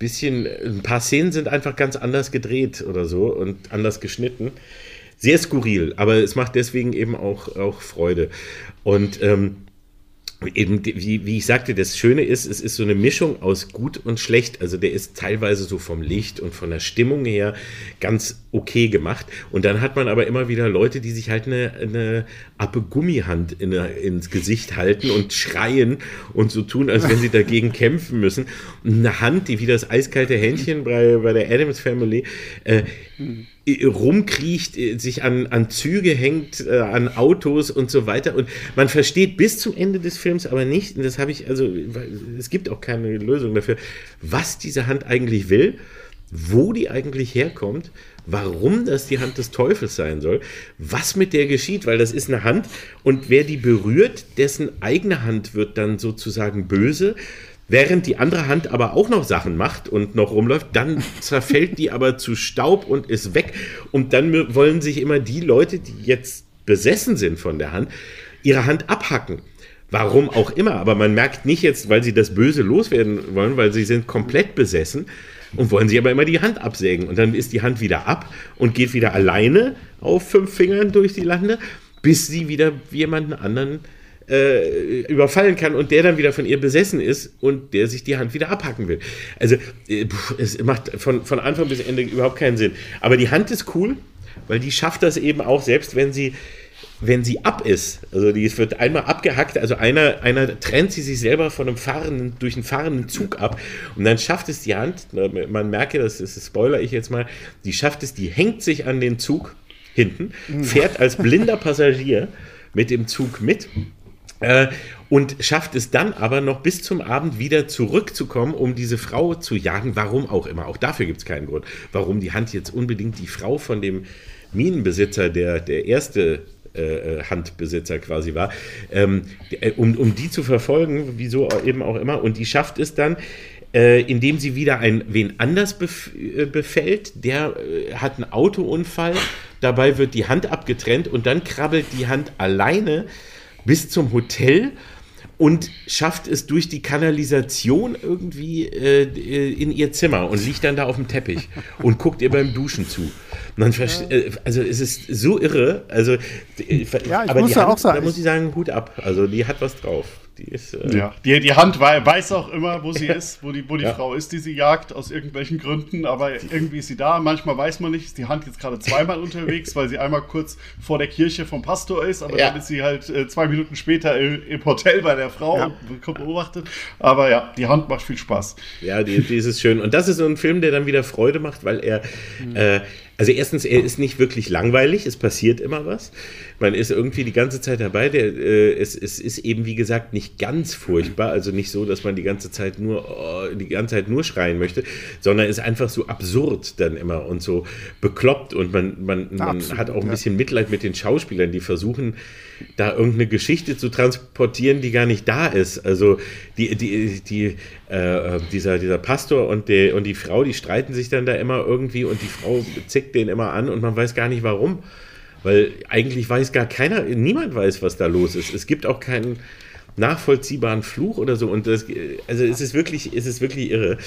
B: bisschen, ein paar Szenen sind einfach ganz anders gedreht oder so und anders geschnitten. Sehr skurril, aber es macht deswegen eben auch, auch Freude. Und ähm, eben, wie, wie ich sagte, das Schöne ist, es ist so eine Mischung aus gut und schlecht. Also der ist teilweise so vom Licht und von der Stimmung her ganz okay gemacht. Und dann hat man aber immer wieder Leute, die sich halt eine, eine Appe Gummihand in, ins Gesicht halten und schreien und so tun, als wenn sie dagegen *laughs* kämpfen müssen. Eine Hand, die wie das eiskalte Händchen bei, bei der Adams Family äh, rumkriecht, äh, sich an, an Züge hängt, äh, an Autos und so weiter. Und man versteht bis zum Ende des Films aber nicht, und das habe ich, also es gibt auch keine Lösung dafür, was diese Hand eigentlich will, wo die eigentlich herkommt, warum das die Hand des Teufels sein soll, was mit der geschieht, weil das ist eine Hand und wer die berührt, dessen eigene Hand wird dann sozusagen böse Während die andere Hand aber auch noch Sachen macht und noch rumläuft, dann *laughs* zerfällt die aber zu Staub und ist weg. Und dann wollen sich immer die Leute, die jetzt besessen sind von der Hand, ihre Hand abhacken. Warum auch immer, aber man merkt nicht jetzt, weil sie das Böse loswerden wollen, weil sie sind komplett besessen und wollen sie aber immer die Hand absägen. Und dann ist die Hand wieder ab und geht wieder alleine auf fünf Fingern durch die Lande, bis sie wieder jemanden anderen äh, überfallen kann und der dann wieder von ihr besessen ist und der sich die Hand wieder abhacken will. Also äh, es macht von, von Anfang bis Ende überhaupt keinen Sinn. Aber die Hand ist cool, weil die schafft das eben auch, selbst wenn sie wenn sie ab ist, also die wird einmal abgehackt, also einer, einer trennt sie sich selber von einem fahrenden, durch einen fahrenden Zug ab und dann schafft es die Hand, man merke, das ist Spoiler ich jetzt mal, die schafft es, die hängt sich an den Zug hinten, fährt als blinder Passagier mit dem Zug mit Äh, und schafft es dann aber noch bis zum Abend wieder zurückzukommen, um diese Frau zu jagen. Warum auch immer. Auch dafür gibt es keinen Grund, warum die Hand jetzt unbedingt die Frau von dem Minenbesitzer, der der erste äh, Handbesitzer quasi war, ähm, äh, um, um die zu verfolgen, wieso eben auch immer. Und die schafft es dann, äh, indem sie wieder ein wen anders bef äh, befällt. Der äh, hat einen Autounfall, dabei wird die Hand abgetrennt und dann krabbelt die Hand alleine bis zum Hotel und schafft es durch die Kanalisation irgendwie äh, in ihr Zimmer und liegt dann da auf dem Teppich *laughs* und guckt ihr beim Duschen zu. Man ja. Äh, also es ist so irre. Also,
A: ja, aber die Hand,
B: da muss ich sagen, Hut ab. Also die hat was drauf.
C: Die ist. Äh ja, die, die Hand weiß auch immer, wo sie ist, wo die, wo die ja. Frau ist, die sie jagt, aus irgendwelchen Gründen. Aber irgendwie ist sie da. Manchmal weiß man nicht, ist die Hand jetzt gerade zweimal unterwegs, weil sie einmal kurz vor der Kirche vom Pastor ist, aber ja. dann ist sie halt äh, zwei Minuten später im, im, Hotel bei der Frau ja. und wird beobachtet. Aber ja, die Hand macht viel Spaß.
B: Ja, die, die ist schön. Und das ist so ein Film, der dann wieder Freude macht, weil er. Mhm. Äh, also erstens, er ist nicht wirklich langweilig, es passiert immer was. Man ist irgendwie die ganze Zeit dabei. Der, äh, es, es ist eben, wie gesagt, nicht ganz furchtbar. Also nicht so, dass man die ganze Zeit nur, oh, die ganze Zeit nur schreien möchte, sondern ist einfach so absurd dann immer und so bekloppt. Und man, man, man Absolut, hat auch ein bisschen Mitleid mit den Schauspielern, die versuchen, da irgendeine Geschichte zu transportieren, die gar nicht da ist. Also die, die, die, äh, dieser, dieser Pastor und, die, und die Frau, die streiten sich dann da immer irgendwie und die Frau zickt den immer an und man weiß gar nicht warum. Weil eigentlich weiß gar keiner, niemand weiß, was da los ist. Es gibt auch keinen nachvollziehbaren Fluch oder so. Und das, also es ist wirklich, es ist wirklich irre.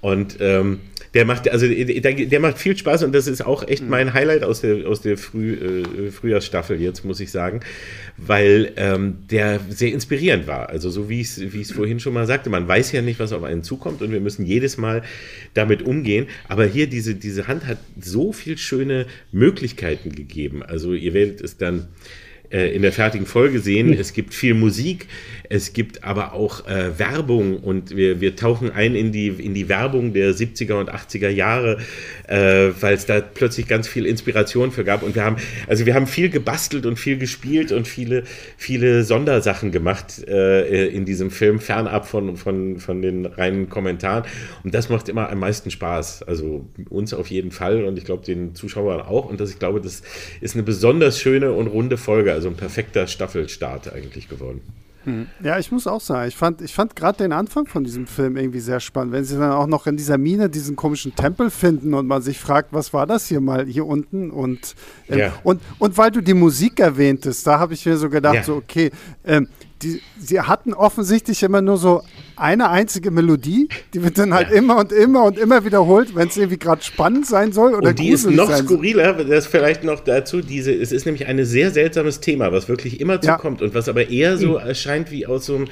B: Und ähm, der macht, also der, der, macht viel Spaß und das ist auch echt mhm. mein Highlight aus der, aus der Früh, äh, Frühjahrsstaffel jetzt, muss ich sagen, weil ähm, der sehr inspirierend war. Also so wie ich es vorhin schon mal sagte, man weiß ja nicht, was auf einen zukommt und wir müssen jedes Mal damit umgehen. Aber hier diese, diese Hand hat so viel schöne Möglichkeiten gegeben. Also ihr werdet es dann in der fertigen Folge sehen. Es gibt viel Musik, es gibt aber auch äh, Werbung und wir, wir tauchen ein in die, in die Werbung der 70er und 80er Jahre, äh, weil es da plötzlich ganz viel Inspiration für gab. Und wir haben, also wir haben viel gebastelt und viel gespielt und viele, viele Sondersachen gemacht äh, in diesem Film, fernab von, von, von den reinen Kommentaren. Und das macht immer am meisten Spaß. Also uns auf jeden Fall und ich glaube den Zuschauern auch. Und das, ich glaube, das ist eine besonders schöne und runde Folge, also ein perfekter Staffelstart eigentlich geworden.
A: Hm. Ja, ich muss auch sagen, ich fand, ich fand gerade den Anfang von diesem Film irgendwie sehr spannend. Wenn sie dann auch noch in dieser Mine diesen komischen Tempel finden und man sich fragt, was war das hier mal hier unten? Und, ähm, ja. und, und weil du die Musik erwähntest, da habe ich mir so gedacht, ja. so, okay, ähm, die, sie hatten offensichtlich immer nur so eine einzige Melodie, die wird dann halt ja. immer und immer und immer wiederholt, wenn es irgendwie gerade spannend sein soll oder
B: Und die ist noch skurriler, das vielleicht noch dazu, diese, es ist nämlich ein sehr seltsames Thema, was wirklich immer zukommt ja. und was aber eher so erscheint wie aus so einem,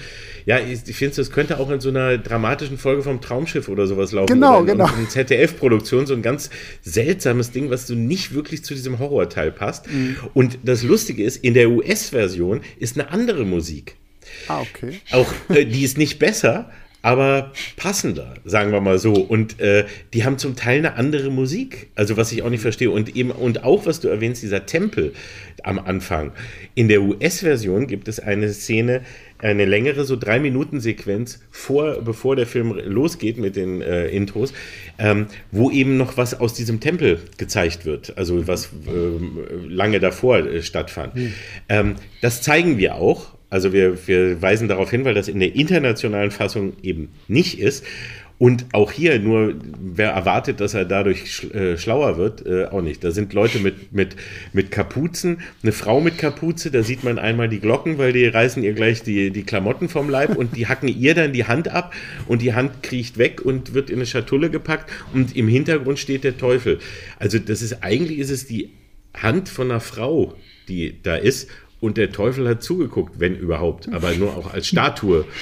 B: ja, ich, ich finde, das könnte auch in so einer dramatischen Folge vom Traumschiff oder sowas laufen.
A: Genau, in, genau.
B: In ZDF-Produktion, so ein ganz seltsames Ding, was so nicht wirklich zu diesem Horrorteil passt. Mhm. Und das Lustige ist, in der US-Version ist eine andere Musik.
A: Ah, okay.
B: Auch äh, die ist nicht besser, aber passender, sagen wir mal so. Und äh, die haben zum Teil eine andere Musik, also was ich auch nicht verstehe. Und eben und auch was du erwähnst, dieser Tempel am Anfang. In der US-Version gibt es eine Szene, eine längere, so drei Minuten Sequenz vor, bevor der Film losgeht mit den äh, Intros, ähm, wo eben noch was aus diesem Tempel gezeigt wird, also was äh, lange davor äh, stattfand. Hm. Ähm, das zeigen wir auch also wir, wir weisen darauf hin, weil das in der internationalen Fassung eben nicht ist. Und auch hier nur, wer erwartet, dass er dadurch äh, schlauer wird, äh, auch nicht. Da sind Leute mit, mit, mit Kapuzen, eine Frau mit Kapuze, da sieht man einmal die Glocken, weil die reißen ihr gleich die, die Klamotten vom Leib und die hacken ihr dann die Hand ab und die Hand kriecht weg und wird in eine Schatulle gepackt und im Hintergrund steht der Teufel. Also das ist, eigentlich ist es die Hand von einer Frau, die da ist und der Teufel hat zugeguckt, wenn überhaupt, aber nur auch als Statue, *laughs*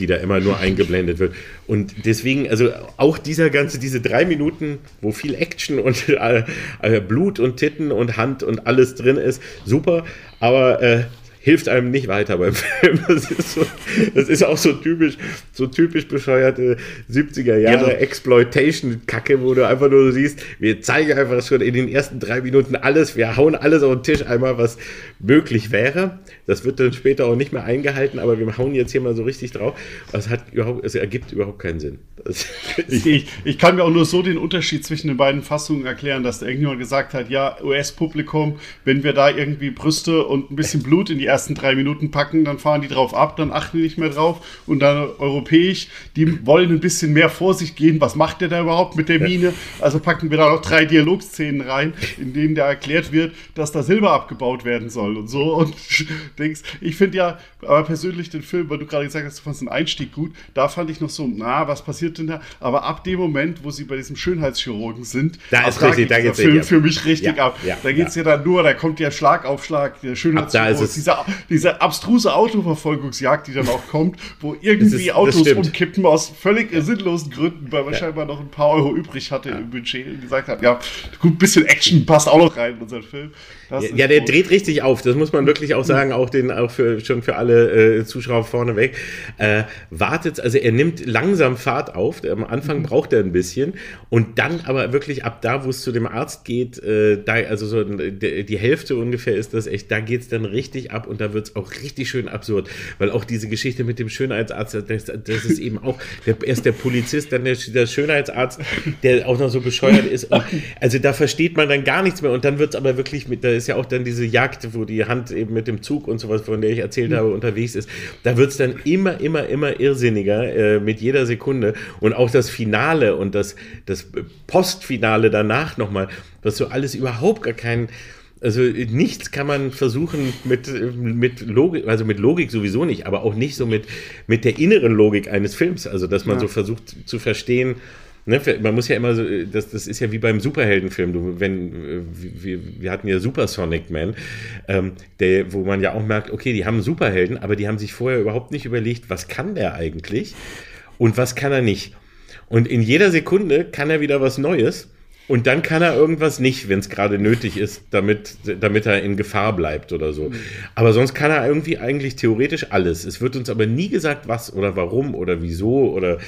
B: die da immer nur eingeblendet wird. Und deswegen, also auch dieser ganze, diese drei Minuten, wo viel Action und äh, äh, Blut und Titten und Hand und alles drin ist, super. Aber äh, hilft einem nicht weiter beim *laughs* Film. Das ist, so, das ist auch so typisch, so typisch bescheuerte 70er Jahre ja. Exploitation-Kacke, wo du einfach nur siehst, wir zeigen einfach schon in den ersten drei Minuten alles, wir hauen alles auf den Tisch einmal, was möglich wäre. Das wird dann später auch nicht mehr eingehalten, aber wir hauen jetzt hier mal so richtig drauf. Es, hat überhaupt, es ergibt überhaupt keinen Sinn.
C: Ich, ich, ich, kann mir auch nur so den Unterschied zwischen den beiden Fassungen erklären, dass irgendjemand gesagt hat, ja, US-Publikum, wenn wir da irgendwie Brüste und ein bisschen Blut in die ersten drei Minuten packen, dann fahren die drauf ab, dann achten die nicht mehr drauf. Und dann europäisch, die wollen ein bisschen mehr vor sich gehen. Was macht der da überhaupt mit der Mine? Also packen wir da noch drei Dialogszenen rein, in denen da erklärt wird, dass da Silber abgebaut werden soll und so. Und *laughs* denkst, ich finde ja, aber persönlich den Film, weil du gerade gesagt hast, du fandest den Einstieg gut, da fand ich noch so, na, was passiert denn da? Aber ab dem Moment, wo sie bei diesem Schönheitschirurgen sind,
B: da ist richtig, da geht
C: Film für mich richtig ja, ab. Ja, da geht es ja. ja. dann nur, da kommt der Schlag auf Schlag, der Schönheitschirurg, diese, diese abstruse Autoverfolgungsjagd, die dann auch kommt, wo irgendwie ist, Autos umkippen aus völlig sinnlosen Gründen, weil man scheinbar noch ein paar Euro übrig hatte im Budget und gesagt hat, ja, gut, ein bisschen Action passt auch noch rein in unseren Film.
B: Das ja, der gut. dreht richtig auf, das muss man wirklich auch sagen, auch, den, auch für, schon für alle äh, Zuschauer vorneweg. Äh, wartet, also er nimmt langsam Fahrt auf, am Anfang mhm. braucht er ein bisschen und dann aber wirklich ab da, wo es zu dem Arzt geht, äh, da, also so die Hälfte ungefähr ist das echt, da geht es dann richtig ab und da wird es auch richtig schön absurd, weil auch diese Geschichte mit dem Schönheitsarzt, das, das ist eben auch, der, erst der Polizist, dann der, der Schönheitsarzt, der auch noch so bescheuert ist. Und, also da versteht man dann gar nichts mehr und dann wird es aber wirklich mit, da ist ja auch dann diese Jagd, wo die Hand eben mit dem Zug und sowas, von der ich erzählt habe, unterwegs ist. Da wird es dann immer, immer, immer irrsinniger äh, mit jeder Sekunde. Und auch das Finale und das, das Postfinale danach nochmal, was so alles überhaupt gar keinen also nichts kann man versuchen mit, mit Logik, also mit Logik sowieso nicht, aber auch nicht so mit, mit der inneren Logik eines Films. Also dass man ja. so versucht zu verstehen, Ne, man muss ja immer so, das, das ist ja wie beim Superheldenfilm. Du, wenn, wir, wir hatten ja Super Sonic Man, ähm, der, wo man ja auch merkt, okay, die haben Superhelden, aber die haben sich vorher überhaupt nicht überlegt, was kann der eigentlich und was kann er nicht. Und in jeder Sekunde kann er wieder was Neues. Und dann kann er irgendwas nicht, wenn es gerade nötig ist, damit, damit er in Gefahr bleibt oder so. Mhm. Aber sonst kann er irgendwie eigentlich theoretisch alles. Es wird uns aber nie gesagt, was oder warum oder wieso oder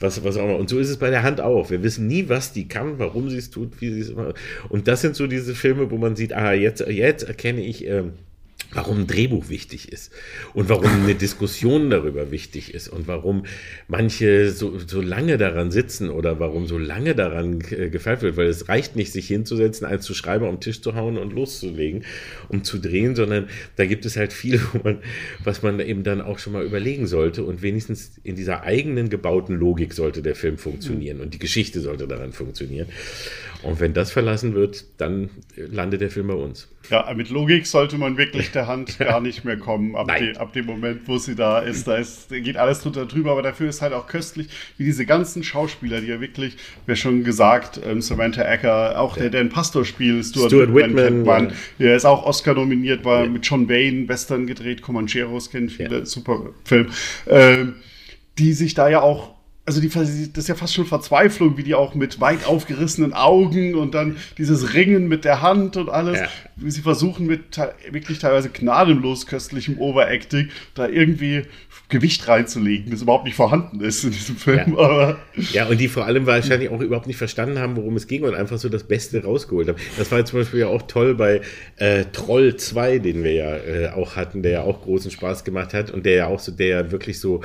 B: was, was auch immer. Und so ist es bei der Hand auch. Wir wissen nie, was die kann, warum sie es tut, wie sie es macht. Und das sind so diese Filme, wo man sieht, ah, jetzt, jetzt erkenne ich, ähm, warum ein Drehbuch wichtig ist und warum eine *laughs* Diskussion darüber wichtig ist und warum manche so, so lange daran sitzen oder warum so lange daran äh, gefeilt wird, weil es reicht nicht, sich hinzusetzen, eins zu schreiben, am Tisch zu hauen und loszulegen, um zu drehen, sondern da gibt es halt viel, man, was man eben dann auch schon mal überlegen sollte und wenigstens in dieser eigenen gebauten Logik sollte der Film funktionieren und die Geschichte sollte daran funktionieren. Und wenn das verlassen wird, dann landet der Film bei uns.
C: Ja, mit Logik sollte man wirklich *laughs* der Hand *laughs* gar nicht mehr kommen, ab, de, ab dem Moment, wo sie da ist. Da ist, geht alles drunter drüber, aber dafür ist halt auch köstlich, wie diese ganzen Schauspieler, die ja wirklich, wie schon gesagt, ähm, Samantha Ecker, auch ja. der, der ein Pastor spielt,
B: Stuart, Stuart Whitman,
C: Whitman ja. der ist auch Oscar nominiert, war ja. mit John Wayne Western gedreht, Comancheros kennen viele, super Film, ähm, die sich da ja auch also die, das ist ja fast schon Verzweiflung, wie die auch mit weit aufgerissenen Augen und dann dieses Ringen mit der Hand und alles, ja. wie sie versuchen mit wirklich teilweise gnadenlos köstlichem Overacting da irgendwie Gewicht reinzulegen, das überhaupt nicht vorhanden ist in diesem Film.
B: Ja, Aber ja und die vor allem wahrscheinlich auch überhaupt nicht verstanden haben, worum es ging und einfach so das Beste rausgeholt haben. Das war zum Beispiel ja auch toll bei äh, Troll 2, den wir ja äh, auch hatten, der ja auch großen Spaß gemacht hat und der ja auch so, der ja wirklich so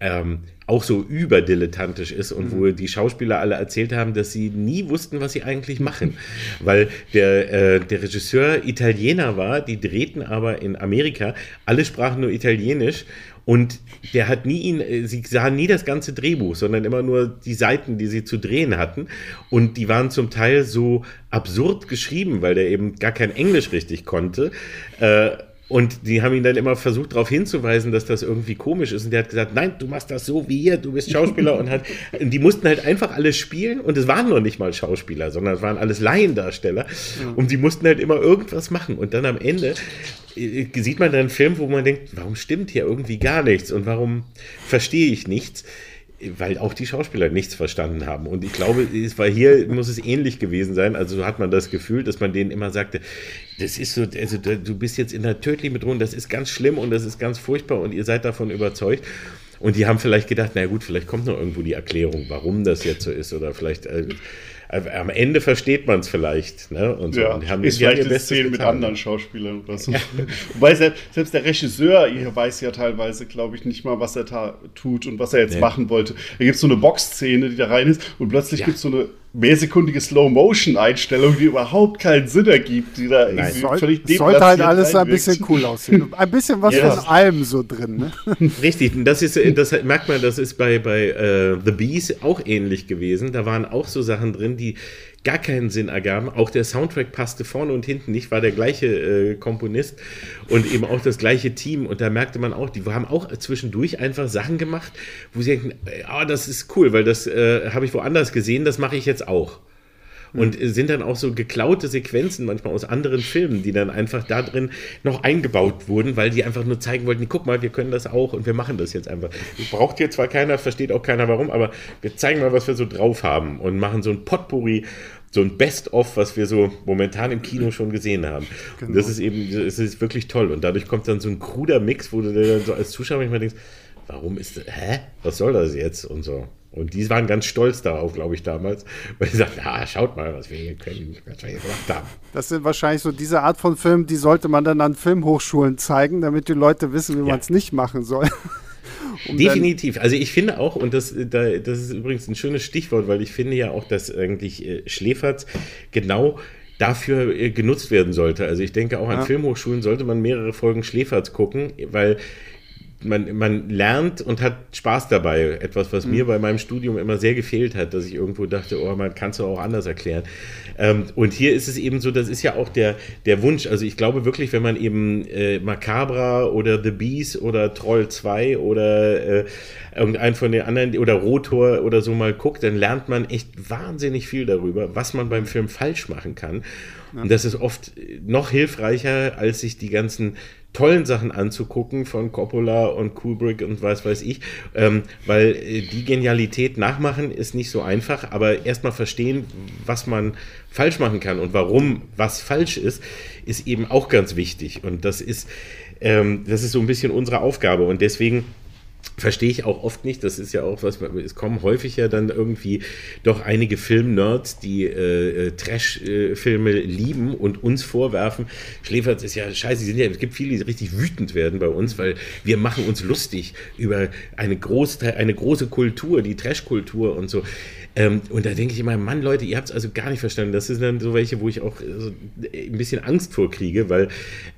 B: ähm, auch so überdilettantisch ist und mhm. wo die Schauspieler alle erzählt haben, dass sie nie wussten, was sie eigentlich machen. Weil der, äh, der Regisseur Italiener war, die drehten aber in Amerika, alle sprachen nur Italienisch und der hat nie ihn, äh, sie sahen nie das ganze Drehbuch, sondern immer nur die Seiten, die sie zu drehen hatten. Und die waren zum Teil so absurd geschrieben, weil der eben gar kein Englisch richtig konnte. Äh, und die haben ihn dann immer versucht, darauf hinzuweisen, dass das irgendwie komisch ist. Und der hat gesagt, nein, du machst das so wie hier, du bist Schauspieler. und hat, die mussten halt einfach alles spielen. Und es waren noch nicht mal Schauspieler, sondern es waren alles Laiendarsteller. Ja. Und die mussten halt immer irgendwas machen. Und dann am Ende äh, sieht man dann einen Film, wo man denkt, warum stimmt hier irgendwie gar nichts? Und warum verstehe ich nichts? weil auch die Schauspieler nichts verstanden haben. Und ich glaube, es war hier muss es ähnlich gewesen sein. Also so hat man das Gefühl, dass man denen immer sagte, das ist so, also du bist jetzt in der tödlichen Bedrohung, das ist ganz schlimm und das ist ganz furchtbar und ihr seid davon überzeugt. Und die haben vielleicht gedacht, na gut, vielleicht kommt noch irgendwo die Erklärung, warum das jetzt so ist oder vielleicht äh, äh, am Ende versteht man es vielleicht. Ne?
C: Und so. Ja, und haben ist vielleicht eine Szene mit anderen Schauspielern oder so. *laughs* Wobei selbst, selbst, der Regisseur hier weiß ja teilweise, glaube ich, nicht mal, was er tut und was er jetzt nee. machen wollte. Da gibt es so eine Boxszene, die da rein ist und plötzlich ja. gibt es so eine mehrsekundige Slow-Motion-Einstellung, die überhaupt keinen Sinn ergibt, die da
A: Nein, soll, völlig Sollte halt alles ein bisschen cool aussehen. *laughs* Ein bisschen was ja. von allem so drin. Ne? *laughs*
B: Richtig, das ist, das merkt man, das ist bei, bei uh, The Bees auch ähnlich gewesen. Da waren auch so Sachen drin, die gar keinen Sinn ergaben. Auch der Soundtrack passte vorne und hinten nicht, war der gleiche äh, Komponist und eben auch das gleiche Team. Und da merkte man auch, die haben auch zwischendurch einfach Sachen gemacht, wo sie denken, ah, das ist cool, weil das äh, habe ich woanders gesehen, das mache ich jetzt auch. Und sind dann auch so geklaute Sequenzen manchmal aus anderen Filmen, die dann einfach da drin noch eingebaut wurden, weil die einfach nur zeigen wollten, guck mal, wir können das auch und wir machen das jetzt einfach. Braucht hier zwar keiner, versteht auch keiner warum, aber wir zeigen mal, was wir so drauf haben und machen so ein Potpourri so ein Best-of, was wir so momentan im Kino schon gesehen haben. Genau. Und das ist eben, das ist wirklich toll. Und dadurch kommt dann so ein kruder Mix, wo du dann so als Zuschauer manchmal denkst, warum ist das, hä? Was soll das jetzt? Und so. Und die waren ganz stolz darauf, glaube ich, damals, weil sie sagten, ah, schaut mal, was wir hier können, was wir hier gemacht haben.
A: Das sind wahrscheinlich so diese Art von Filmen, die sollte man dann an Filmhochschulen zeigen, damit die Leute wissen, wie ja. man es nicht machen soll. *laughs*
B: Um Definitiv. Also ich finde auch, und das, da, das ist übrigens ein schönes Stichwort, weil ich finde ja auch, dass eigentlich äh, Schläferz genau dafür äh, genutzt werden sollte. Also ich denke auch an ja. Filmhochschulen sollte man mehrere Folgen Schläferz gucken, weil man, man lernt und hat Spaß dabei. Etwas, was mhm. mir bei meinem Studium immer sehr gefehlt hat, dass ich irgendwo dachte, oh, man kann es auch anders erklären. Ähm, und hier ist es eben so, das ist ja auch der, der Wunsch. Also ich glaube wirklich, wenn man eben äh, Macabra oder The Beast oder Troll 2 oder äh, irgendeinen von den anderen oder Rotor oder so mal guckt, dann lernt man echt wahnsinnig viel darüber, was man beim Film falsch machen kann. Ja. Und das ist oft noch hilfreicher, als sich die ganzen tollen Sachen anzugucken von Coppola und Kubrick und was weiß ich, ähm, weil äh, die Genialität nachmachen ist nicht so einfach, aber erstmal verstehen, was man falsch machen kann und warum was falsch ist, ist eben auch ganz wichtig. Und das ist ähm, das ist so ein bisschen unsere Aufgabe. Und deswegen verstehe ich auch oft nicht. Das ist ja auch was, es kommen häufig ja dann irgendwie doch einige Filmnerds, die äh, äh, Trash-Filme lieben und uns vorwerfen, Schläferz ist ja scheiße, sind ja, es gibt viele, die richtig wütend werden bei uns, weil wir machen uns lustig über eine, groß, eine große Kultur, die Trash-Kultur und so. Ähm, und da denke ich immer, Mann, Leute, ihr habt es also gar nicht verstanden. Das sind dann so welche, wo ich auch so ein bisschen Angst vorkriege, weil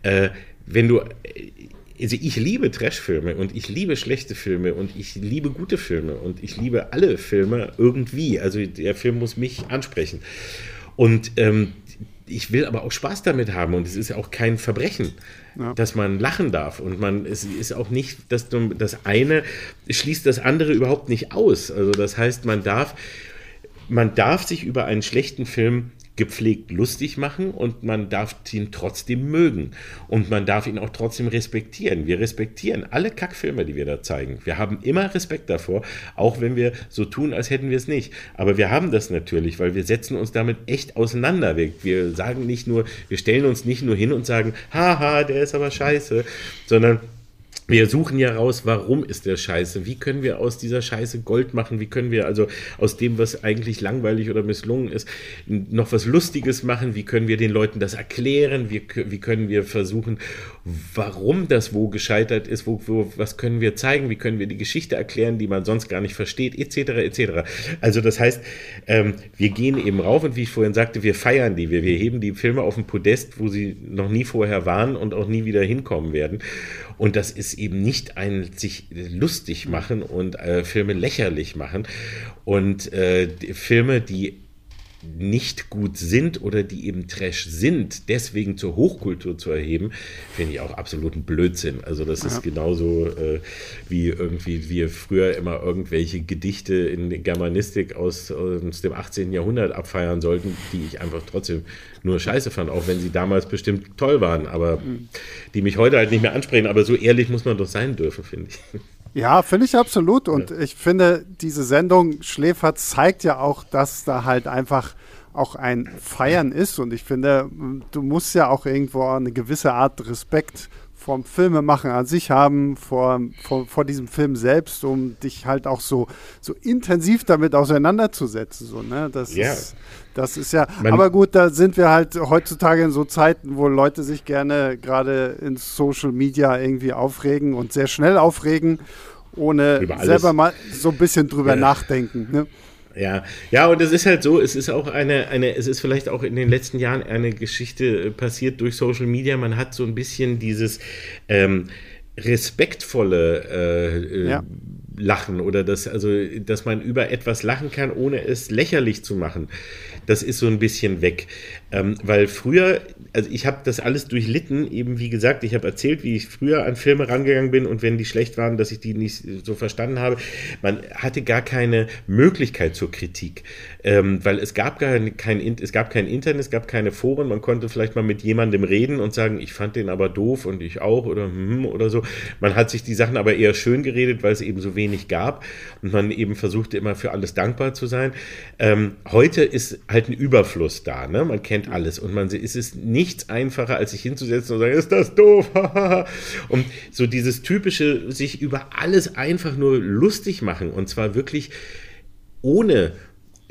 B: äh, wenn du also ich liebe Trashfilme und ich liebe schlechte Filme und ich liebe gute Filme und ich liebe alle Filme irgendwie. Also der Film muss mich ansprechen. Und ähm, ich will aber auch Spaß damit haben und es ist auch kein Verbrechen, ja. dass man lachen darf und man es ist auch nicht, dass das eine schließt das andere überhaupt nicht aus. Also das heißt, man darf man darf sich über einen schlechten Film gepflegt lustig machen und man darf ihn trotzdem mögen. Und man darf ihn auch trotzdem respektieren. Wir respektieren alle Kackfilme, die wir da zeigen. Wir haben immer Respekt davor, auch wenn wir so tun, als hätten wir es nicht. Aber wir haben das natürlich, weil wir setzen uns damit echt auseinander. Wir, wir sagen nicht nur, wir stellen uns nicht nur hin und sagen, haha, der ist aber scheiße, sondern wir suchen ja raus, warum ist der Scheiße? Wie können wir aus dieser Scheiße Gold machen? Wie können wir also aus dem, was eigentlich langweilig oder misslungen ist, noch was Lustiges machen? Wie können wir den Leuten das erklären? Wie, wie können wir versuchen, warum das wo gescheitert ist? Wo, wo, was können wir zeigen? Wie können wir die Geschichte erklären, die man sonst gar nicht versteht? Etc. etc. Also das heißt, ähm, wir gehen eben rauf und wie ich vorhin sagte, wir feiern die. Wir, wir heben die Filme auf den Podest, wo sie noch nie vorher waren und auch nie wieder hinkommen werden. Und das ist eben nicht ein sich lustig machen und äh, Filme lächerlich machen. Und äh, Filme, die nicht gut sind oder die eben Trash sind, deswegen zur Hochkultur zu erheben, finde ich auch absoluten Blödsinn. Also das ja. ist genauso äh, wie irgendwie wir früher immer irgendwelche Gedichte in Germanistik aus, aus dem 18. Jahrhundert abfeiern sollten, die ich einfach trotzdem nur scheiße fand, auch wenn sie damals bestimmt toll waren, aber mhm. die mich heute halt nicht mehr ansprechen. Aber so ehrlich muss man doch sein dürfen, finde ich.
A: Ja, finde ich absolut. Und ja. ich finde, diese Sendung Schläfer zeigt ja auch, dass da halt einfach auch ein Feiern ist. Und ich finde, du musst ja auch irgendwo eine gewisse Art Respekt vom Filmemachen an sich haben, vor, vor, vor, diesem Film selbst, um dich halt auch so, so intensiv damit auseinanderzusetzen. So, ne? das, yeah. ist, das ist ja, Man aber gut, da sind wir halt heutzutage in so Zeiten, wo Leute sich gerne gerade in Social Media irgendwie aufregen und sehr schnell aufregen, ohne selber mal so ein bisschen drüber ja. nachdenken. Ne?
B: Ja, ja, und es ist halt so, es ist auch eine, eine, es ist vielleicht auch in den letzten Jahren eine Geschichte äh, passiert durch Social Media. Man hat so ein bisschen dieses ähm, respektvolle äh, äh ja. Lachen oder das, also, dass man über etwas lachen kann, ohne es lächerlich zu machen. Das ist so ein bisschen weg. Ähm, weil früher, also ich habe das alles durchlitten, eben wie gesagt, ich habe erzählt, wie ich früher an Filme rangegangen bin und wenn die schlecht waren, dass ich die nicht so verstanden habe. Man hatte gar keine Möglichkeit zur Kritik, ähm, weil es gab gar kein, es gab kein Internet, es gab keine Foren, man konnte vielleicht mal mit jemandem reden und sagen, ich fand den aber doof und ich auch oder hm oder so. Man hat sich die Sachen aber eher schön geredet, weil es eben so wenig gab und man eben versuchte immer für alles dankbar zu sein. Ähm, heute ist halt ein Überfluss da, ne? Man kennt kennt alles. Und man es ist nichts einfacher, als sich hinzusetzen und sagen, ist das doof? *laughs* und so dieses typische, sich über alles einfach nur lustig machen. Und zwar wirklich ohne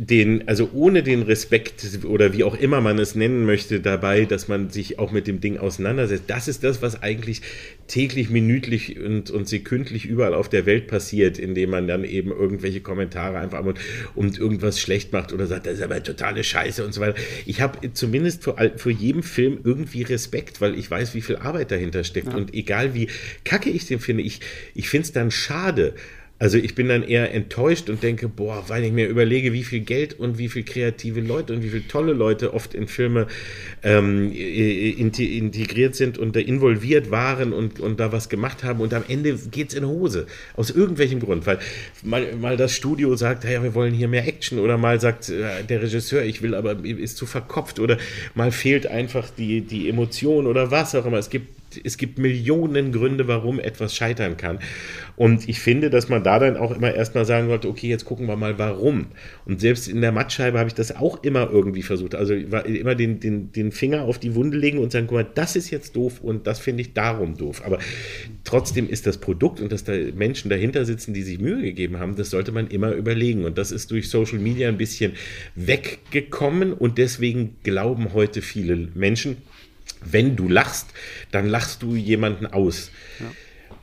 B: den, also ohne den Respekt oder wie auch immer man es nennen möchte dabei, dass man sich auch mit dem Ding auseinandersetzt. Das ist das, was eigentlich täglich, minütlich und, und sekündlich überall auf der Welt passiert, indem man dann eben irgendwelche Kommentare einfach und, und irgendwas schlecht macht oder sagt, das ist aber totale Scheiße und so weiter. Ich habe zumindest für, für jeden Film irgendwie Respekt, weil ich weiß, wie viel Arbeit dahinter steckt. Ja. Und egal wie kacke ich den finde, ich, ich finde es dann schade, also ich bin dann eher enttäuscht und denke, boah, weil ich mir überlege, wie viel Geld und wie viel kreative Leute und wie viele tolle Leute oft in Filme ähm, integriert sind und da involviert waren und, und da was gemacht haben und am Ende geht es in Hose. Aus irgendwelchem Grund. Weil mal, mal das Studio sagt, ja, wir wollen hier mehr Action oder mal sagt äh, der Regisseur, ich will aber, ist zu verkopft oder mal fehlt einfach die, die Emotion oder was auch immer. Es gibt es gibt Millionen Gründe, warum etwas scheitern kann. Und ich finde, dass man da dann auch immer erstmal sagen sollte, okay, jetzt gucken wir mal, warum. Und selbst in der Mattscheibe habe ich das auch immer irgendwie versucht. Also immer den, den, den Finger auf die Wunde legen und sagen, guck mal, das ist jetzt doof und das finde ich darum doof. Aber trotzdem ist das Produkt und dass da Menschen dahinter sitzen, die sich Mühe gegeben haben, das sollte man immer überlegen. Und das ist durch Social Media ein bisschen weggekommen und deswegen glauben heute viele Menschen, wenn du lachst, dann lachst du jemanden aus. Ja.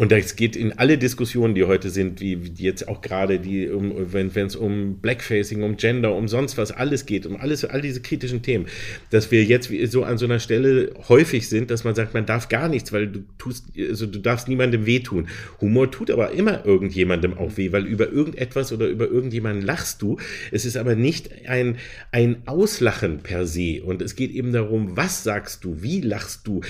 B: Und das geht in alle Diskussionen, die heute sind, wie, wie jetzt auch gerade die, um, wenn es um Blackfacing, um Gender, um sonst was alles geht, um alles, all diese kritischen Themen, dass wir jetzt so an so einer Stelle häufig sind, dass man sagt, man darf gar nichts, weil du tust, also du darfst niemandem wehtun. Humor tut aber immer irgendjemandem auch weh, weil über irgendetwas oder über irgendjemanden lachst du. Es ist aber nicht ein, ein Auslachen per se. Und es geht eben darum, was sagst du, wie lachst du,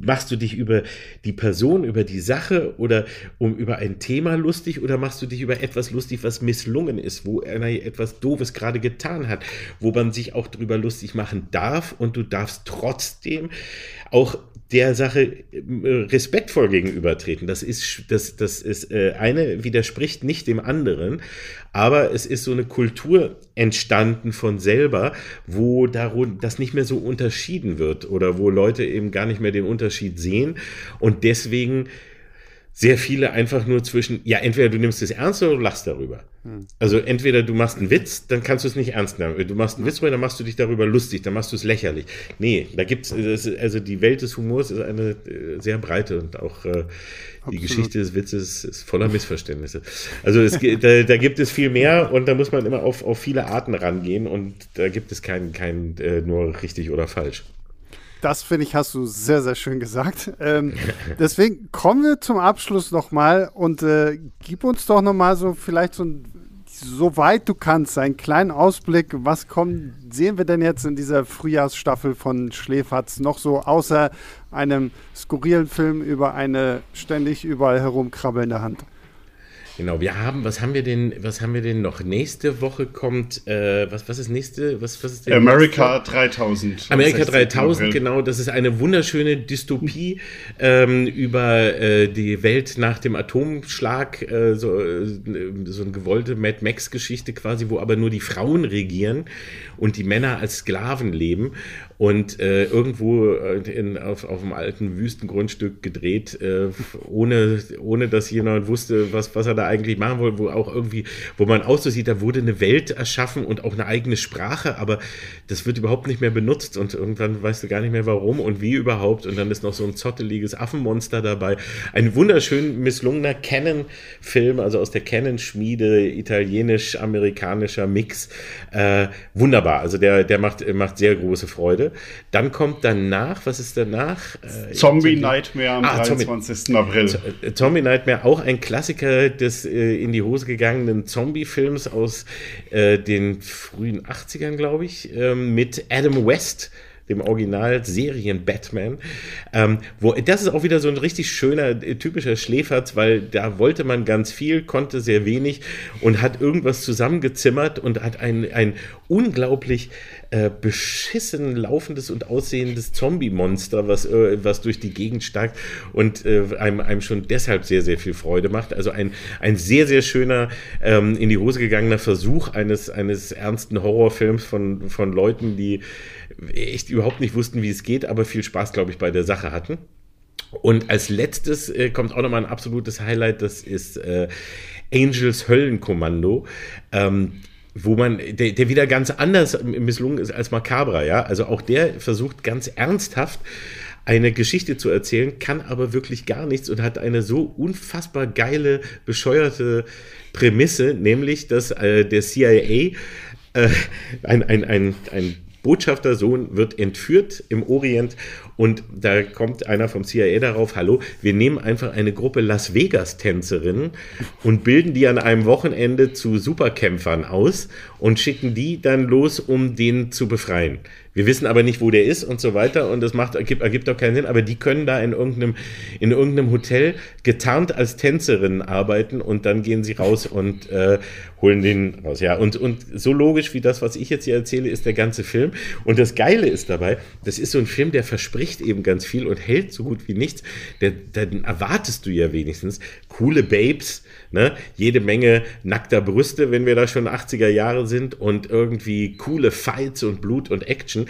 B: machst du dich über die Person, über die Sache, Sache oder um über ein Thema lustig oder machst du dich über etwas lustig, was misslungen ist, wo einer etwas Doofes gerade getan hat, wo man sich auch darüber lustig machen darf und du darfst trotzdem auch der Sache äh, respektvoll gegenübertreten. Das ist, das, das ist, äh, eine widerspricht nicht dem anderen, aber es ist so eine Kultur entstanden von selber, wo darum, das nicht mehr so unterschieden wird oder wo Leute eben gar nicht mehr den Unterschied sehen und deswegen sehr viele einfach nur zwischen, ja, entweder du nimmst es ernst oder du lachst darüber. Hm. Also entweder du machst einen Witz, dann kannst du es nicht ernst nehmen. Du machst einen Witz, dann machst du dich darüber lustig, dann machst du es lächerlich. Nee, da gibt's, also die Welt des Humors ist eine äh, sehr breite und auch äh, die Geschichte des Witzes ist voller Missverständnisse. Also es, da, da, gibt es viel mehr und da muss man immer auf, auf viele Arten rangehen und da gibt es kein, kein äh, nur richtig oder falsch.
A: Das finde ich, hast du sehr, sehr schön gesagt. Ähm, *laughs* deswegen kommen wir zum Abschluss nochmal und äh, gib uns doch nochmal so vielleicht so ein, soweit du kannst, einen kleinen Ausblick. Was kommen, sehen wir denn jetzt in dieser Frühjahrsstaffel von Schläferz noch so, außer einem skurrilen Film über eine ständig überall herumkrabbelnde Hand?
B: Genau, wir haben, was haben wir denn, was haben wir denn noch? Nächste Woche kommt, äh, was, was ist nächste, was, was ist
C: denn America 3000.
B: America 3000, genau, das ist eine wunderschöne Dystopie *laughs* ähm, über äh, die Welt nach dem Atomschlag, äh, so, äh, so eine gewollte Mad Max-Geschichte quasi, wo aber nur die Frauen regieren und die Männer als Sklaven leben und äh, irgendwo äh, in, auf, auf einem alten Wüstengrundstück gedreht, äh, ohne, ohne dass jemand wusste, was, was er da eigentlich machen wollte, wo auch irgendwie, wo man auch so sieht, da wurde eine Welt erschaffen und auch eine eigene Sprache, aber das wird überhaupt nicht mehr benutzt und irgendwann weißt du gar nicht mehr warum und wie überhaupt und dann ist noch so ein zotteliges Affenmonster dabei. Ein wunderschön misslungener Canon-Film, also aus der Canon-Schmiede, italienisch-amerikanischer Mix. Äh, wunderbar, also der, der macht, macht sehr große Freude. Dann kommt danach, was ist danach?
C: Äh, Zombie Nightmare am ah, 23. Zombie, April.
B: Äh, Zombie Nightmare, auch ein Klassiker des äh, in die Hose gegangenen Zombie-Films aus äh, den frühen 80ern, glaube ich, ähm, mit Adam West dem Original-Serien-Batman. Ähm, wo, das ist auch wieder so ein richtig schöner, äh, typischer Schläferz, weil da wollte man ganz viel, konnte sehr wenig und hat irgendwas zusammengezimmert und hat ein, ein unglaublich äh, beschissen laufendes und aussehendes Zombie-Monster, was, äh, was durch die Gegend steigt und äh, einem, einem schon deshalb sehr, sehr viel Freude macht. Also ein, ein sehr, sehr schöner, ähm, in die Hose gegangener Versuch eines, eines ernsten Horrorfilms von, von Leuten, die echt überhaupt nicht wussten, wie es geht, aber viel Spaß, glaube ich, bei der Sache hatten. Und als letztes äh, kommt auch nochmal ein absolutes Highlight, das ist äh, Angels Höllenkommando. Ähm, wo man, der, der wieder ganz anders misslungen ist als Macabra, ja. Also auch der versucht ganz ernsthaft eine Geschichte zu erzählen, kann aber wirklich gar nichts und hat eine so unfassbar geile, bescheuerte Prämisse, nämlich, dass äh, der CIA äh, ein, ein, ein, ein Botschaftersohn wird entführt im Orient und da kommt einer vom CIA darauf, hallo, wir nehmen einfach eine Gruppe Las Vegas-Tänzerinnen und bilden die an einem Wochenende zu Superkämpfern aus und schicken die dann los, um den zu befreien. Wir wissen aber nicht, wo der ist und so weiter und das macht, ergibt, ergibt auch keinen Sinn, aber die können da in irgendeinem, in irgendeinem Hotel getarnt als Tänzerinnen arbeiten und dann gehen sie raus und äh, holen den raus. Ja, und, und so logisch wie das, was ich jetzt hier erzähle, ist der ganze Film. Und das Geile ist dabei, das ist so ein Film, der verspricht eben ganz viel und hält so gut wie nichts. Der, dann erwartest du ja wenigstens coole Babes, Ne? Jede Menge nackter Brüste, wenn wir da schon 80er Jahre sind und irgendwie coole Fights und Blut und Action.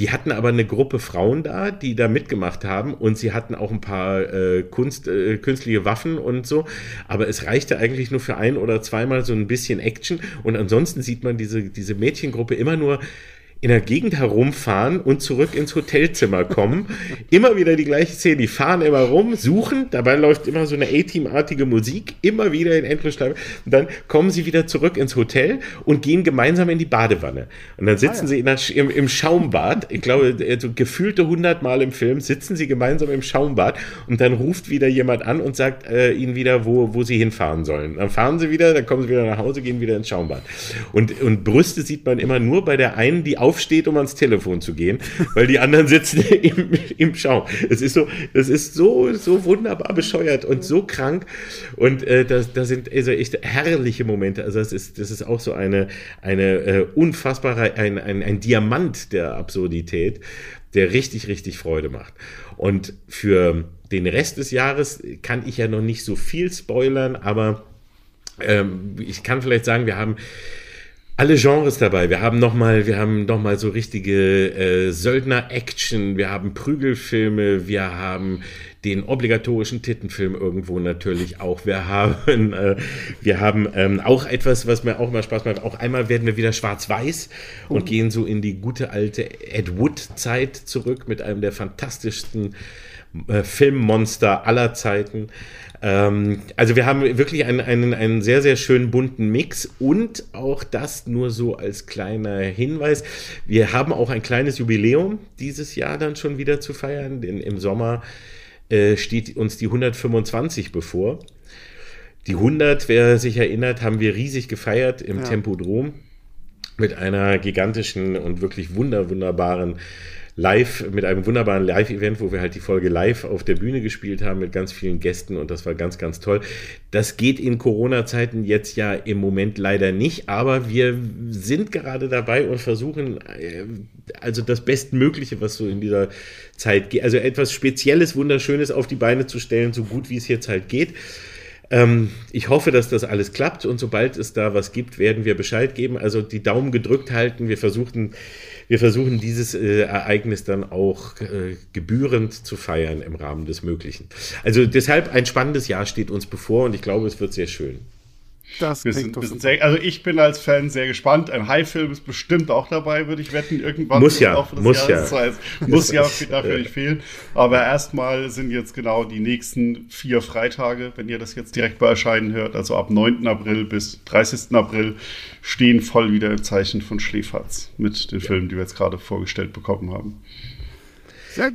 B: Die hatten aber eine Gruppe Frauen da, die da mitgemacht haben und sie hatten auch ein paar äh, Kunst, äh, künstliche Waffen und so. Aber es reichte eigentlich nur für ein oder zweimal so ein bisschen Action und ansonsten sieht man diese, diese Mädchengruppe immer nur in der Gegend herumfahren und zurück ins Hotelzimmer kommen. *laughs* immer wieder die gleiche Szene. Die fahren immer rum, suchen, dabei läuft immer so eine A-Team-artige Musik, immer wieder in Endlosschleife. Und dann kommen sie wieder zurück ins Hotel und gehen gemeinsam in die Badewanne. Und dann sitzen ah, ja. sie der, im, im, Schaumbad, ich glaube, also gefühlte hundertmal im Film, sitzen sie gemeinsam im Schaumbad und dann ruft wieder jemand an und sagt äh, ihnen wieder, wo, wo sie hinfahren sollen. Dann fahren sie wieder, dann kommen sie wieder nach Hause, gehen wieder ins Schaumbad. Und, und Brüste sieht man immer nur bei der einen, die auf aufsteht, um ans Telefon zu gehen, weil die anderen sitzen *laughs* im, im Schaum. Es ist so, das ist so, so wunderbar bescheuert und so krank. Und äh, da, da sind also echt herrliche Momente. Also das ist, das ist auch so eine, eine äh, unfassbare, ein, ein, ein Diamant der Absurdität, der richtig, richtig Freude macht. Und für den Rest des Jahres kann ich ja noch nicht so viel spoilern, aber ähm, ich kann vielleicht sagen, wir haben alle Genres dabei. Wir haben nochmal, wir haben noch mal so richtige äh, Söldner-Action, wir haben Prügelfilme, wir haben den obligatorischen Tittenfilm irgendwo natürlich auch. Wir haben, äh, wir haben ähm, auch etwas, was mir auch immer Spaß macht. Auch einmal werden wir wieder schwarz-weiß und oh. gehen so in die gute alte Ed Wood-Zeit zurück mit einem der fantastischsten äh, Filmmonster aller Zeiten. Ähm, also wir haben wirklich einen, einen, einen sehr, sehr schönen bunten Mix und auch das nur so als kleiner Hinweis. Wir haben auch ein kleines Jubiläum dieses Jahr dann schon wieder zu feiern, denn im Sommer äh, steht uns die 125 bevor. Die 100, wer sich erinnert, haben wir riesig gefeiert im ja. Tempodrom mit einer gigantischen und wirklich wunder, wunderbaren live, mit einem wunderbaren Live-Event, wo wir halt die Folge live auf der Bühne gespielt haben mit ganz vielen Gästen und das war ganz, ganz toll. Das geht in Corona-Zeiten jetzt ja im Moment leider nicht, aber wir sind gerade dabei und versuchen äh, also das Bestmögliche, was so in dieser Zeit geht, also etwas Spezielles, Wunderschönes auf die Beine zu stellen, so gut wie es jetzt halt geht. Ähm, ich hoffe, dass das alles klappt und sobald es da was gibt, werden wir Bescheid geben. Also die Daumen gedrückt halten. Wir versuchen, wir versuchen dieses äh, Ereignis dann auch äh, gebührend zu feiern im Rahmen des Möglichen. Also deshalb ein spannendes Jahr steht uns bevor und ich glaube, es wird sehr schön.
C: Das wir sind, wir sind sehr, also ich bin als Fan sehr gespannt. Ein High-Film ist bestimmt auch dabei, würde ich wetten. Irgendwann
B: muss ja, muss ja.
C: Das heißt, muss *laughs* ja dafür nicht fehlen. Aber erstmal sind jetzt genau die nächsten vier Freitage, wenn ihr das jetzt direkt bei Erscheinen hört, also ab 9. April bis 30. April, stehen voll wieder im Zeichen von Schläferz mit den ja. Filmen, die wir jetzt gerade vorgestellt bekommen haben.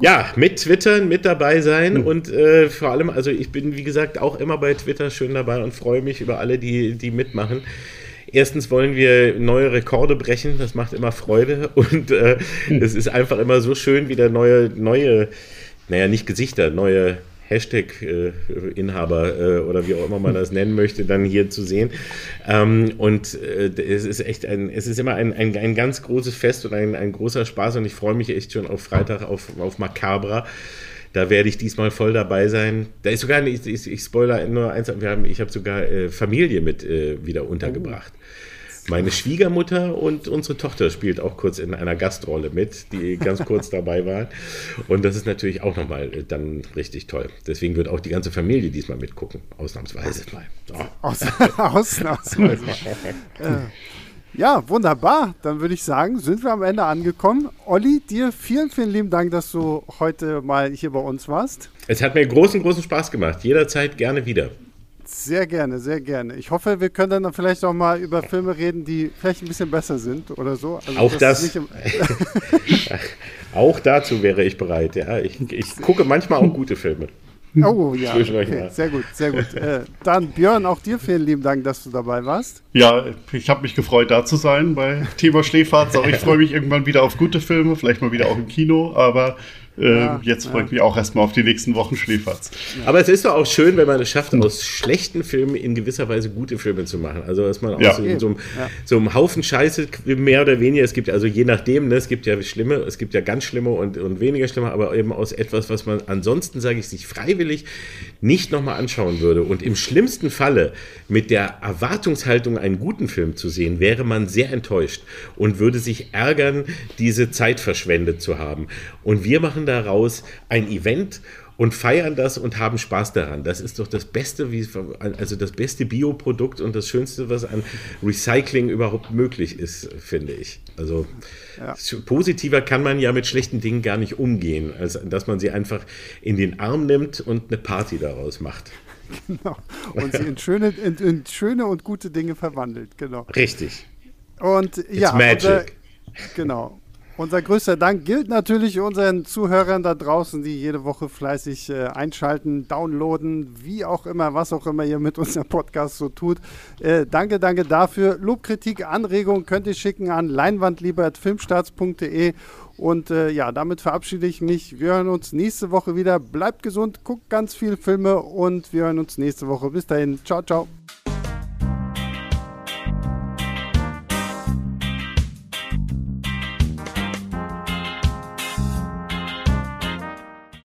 B: Ja, mit Twittern, mit dabei sein mhm. und äh, vor allem, also ich bin wie gesagt auch immer bei Twitter schön dabei und freue mich über alle, die, die mitmachen. Erstens wollen wir neue Rekorde brechen, das macht immer Freude *laughs* und äh, mhm. es ist einfach immer so schön, wieder neue, neue, naja, nicht Gesichter, neue Hashtag-Inhaber äh, oder wie auch immer man das nennen möchte, dann hier zu sehen. Ähm, und äh, es ist echt ein, es ist immer ein, ein, ein ganz großes Fest und ein, ein großer Spaß und ich freue mich echt schon auf Freitag auf, auf Macabra. Da werde ich diesmal voll dabei sein. Da ist sogar, ich, ich, ich spoiler nur eins, wir haben, ich habe sogar äh, Familie mit äh, wieder untergebracht. Oh. Meine Schwiegermutter und unsere Tochter spielt auch kurz in einer Gastrolle mit, die ganz kurz dabei waren. Und das ist natürlich auch nochmal äh, dann richtig toll. Deswegen wird auch die ganze Familie diesmal mitgucken, ausnahmsweise mal.
A: Oh. Aus, *laughs* ausnahmsweise. äh, ja, wunderbar. Dann würde ich sagen, sind wir am Ende angekommen. Olli, dir vielen, vielen lieben Dank, dass du heute mal hier bei uns warst.
B: Es hat mir großen, großen Spaß gemacht. Jederzeit gerne wieder.
A: Sehr gerne, sehr gerne. Ich hoffe, wir können dann vielleicht auch mal über Filme reden, die vielleicht ein bisschen besser sind oder so.
B: Also auch das. das *laughs* auch dazu wäre ich bereit. Ja, ich, ich gucke manchmal auch gute Filme.
A: Oh ja, *laughs* okay, sehr gut, sehr gut. Äh, dann Björn, auch dir vielen lieben Dank, dass du dabei warst.
C: Ja, ich habe mich gefreut, da zu sein bei Thema Schläferz. Ich *laughs* freue mich irgendwann wieder auf gute Filme, vielleicht mal wieder auch im Kino. Aber äh, ja, jetzt freue ich mich auch erstmal auf die nächsten Wochen Schläferz.
B: Aber es ist doch auch schön, wenn man es schafft, aus schlechten Filmen in gewisser Weise gute Filme zu machen. Also, dass man aus ja. so, so, einem, so, einem, Haufen Scheiße mehr oder weniger, es gibt also je nachdem, ne, es gibt ja schlimme, es gibt ja ganz schlimme und, und weniger schlimme, aber eben aus etwas, was man ansonsten, sage ich, sich freiwillig nicht nochmal anschauen würde. Und im schlimmsten Falle mit der Erwartungshaltung, einen guten Film zu sehen, wäre man sehr enttäuscht und würde sich ärgern, diese Zeit verschwendet zu haben. Und wir machen daraus ein Event und feiern das und haben Spaß daran. Das ist doch das beste, also das beste Bioprodukt und das Schönste, was an Recycling überhaupt möglich ist, finde ich. Also ja. positiver kann man ja mit schlechten Dingen gar nicht umgehen, als dass man sie einfach in den Arm nimmt und eine Party daraus macht. *laughs*
A: Genau. Und sie in schöne, in, in schöne und gute Dinge verwandelt, genau.
B: Richtig.
A: Und It's ja, magic. Unser, genau. Unser größter Dank gilt natürlich unseren Zuhörern da draußen, die jede Woche fleißig äh, einschalten, downloaden, wie auch immer, was auch immer ihr mit unserem Podcast so tut. Äh, danke, danke dafür. Lobkritik, Anregungen könnt ihr schicken an leinwandlieber.filmstarts.de und äh, ja, damit verabschiede ich mich. Wir hören uns nächste Woche wieder. Bleibt gesund, guckt ganz viele Filme und wir hören uns nächste Woche. Bis dahin. Ciao, ciao.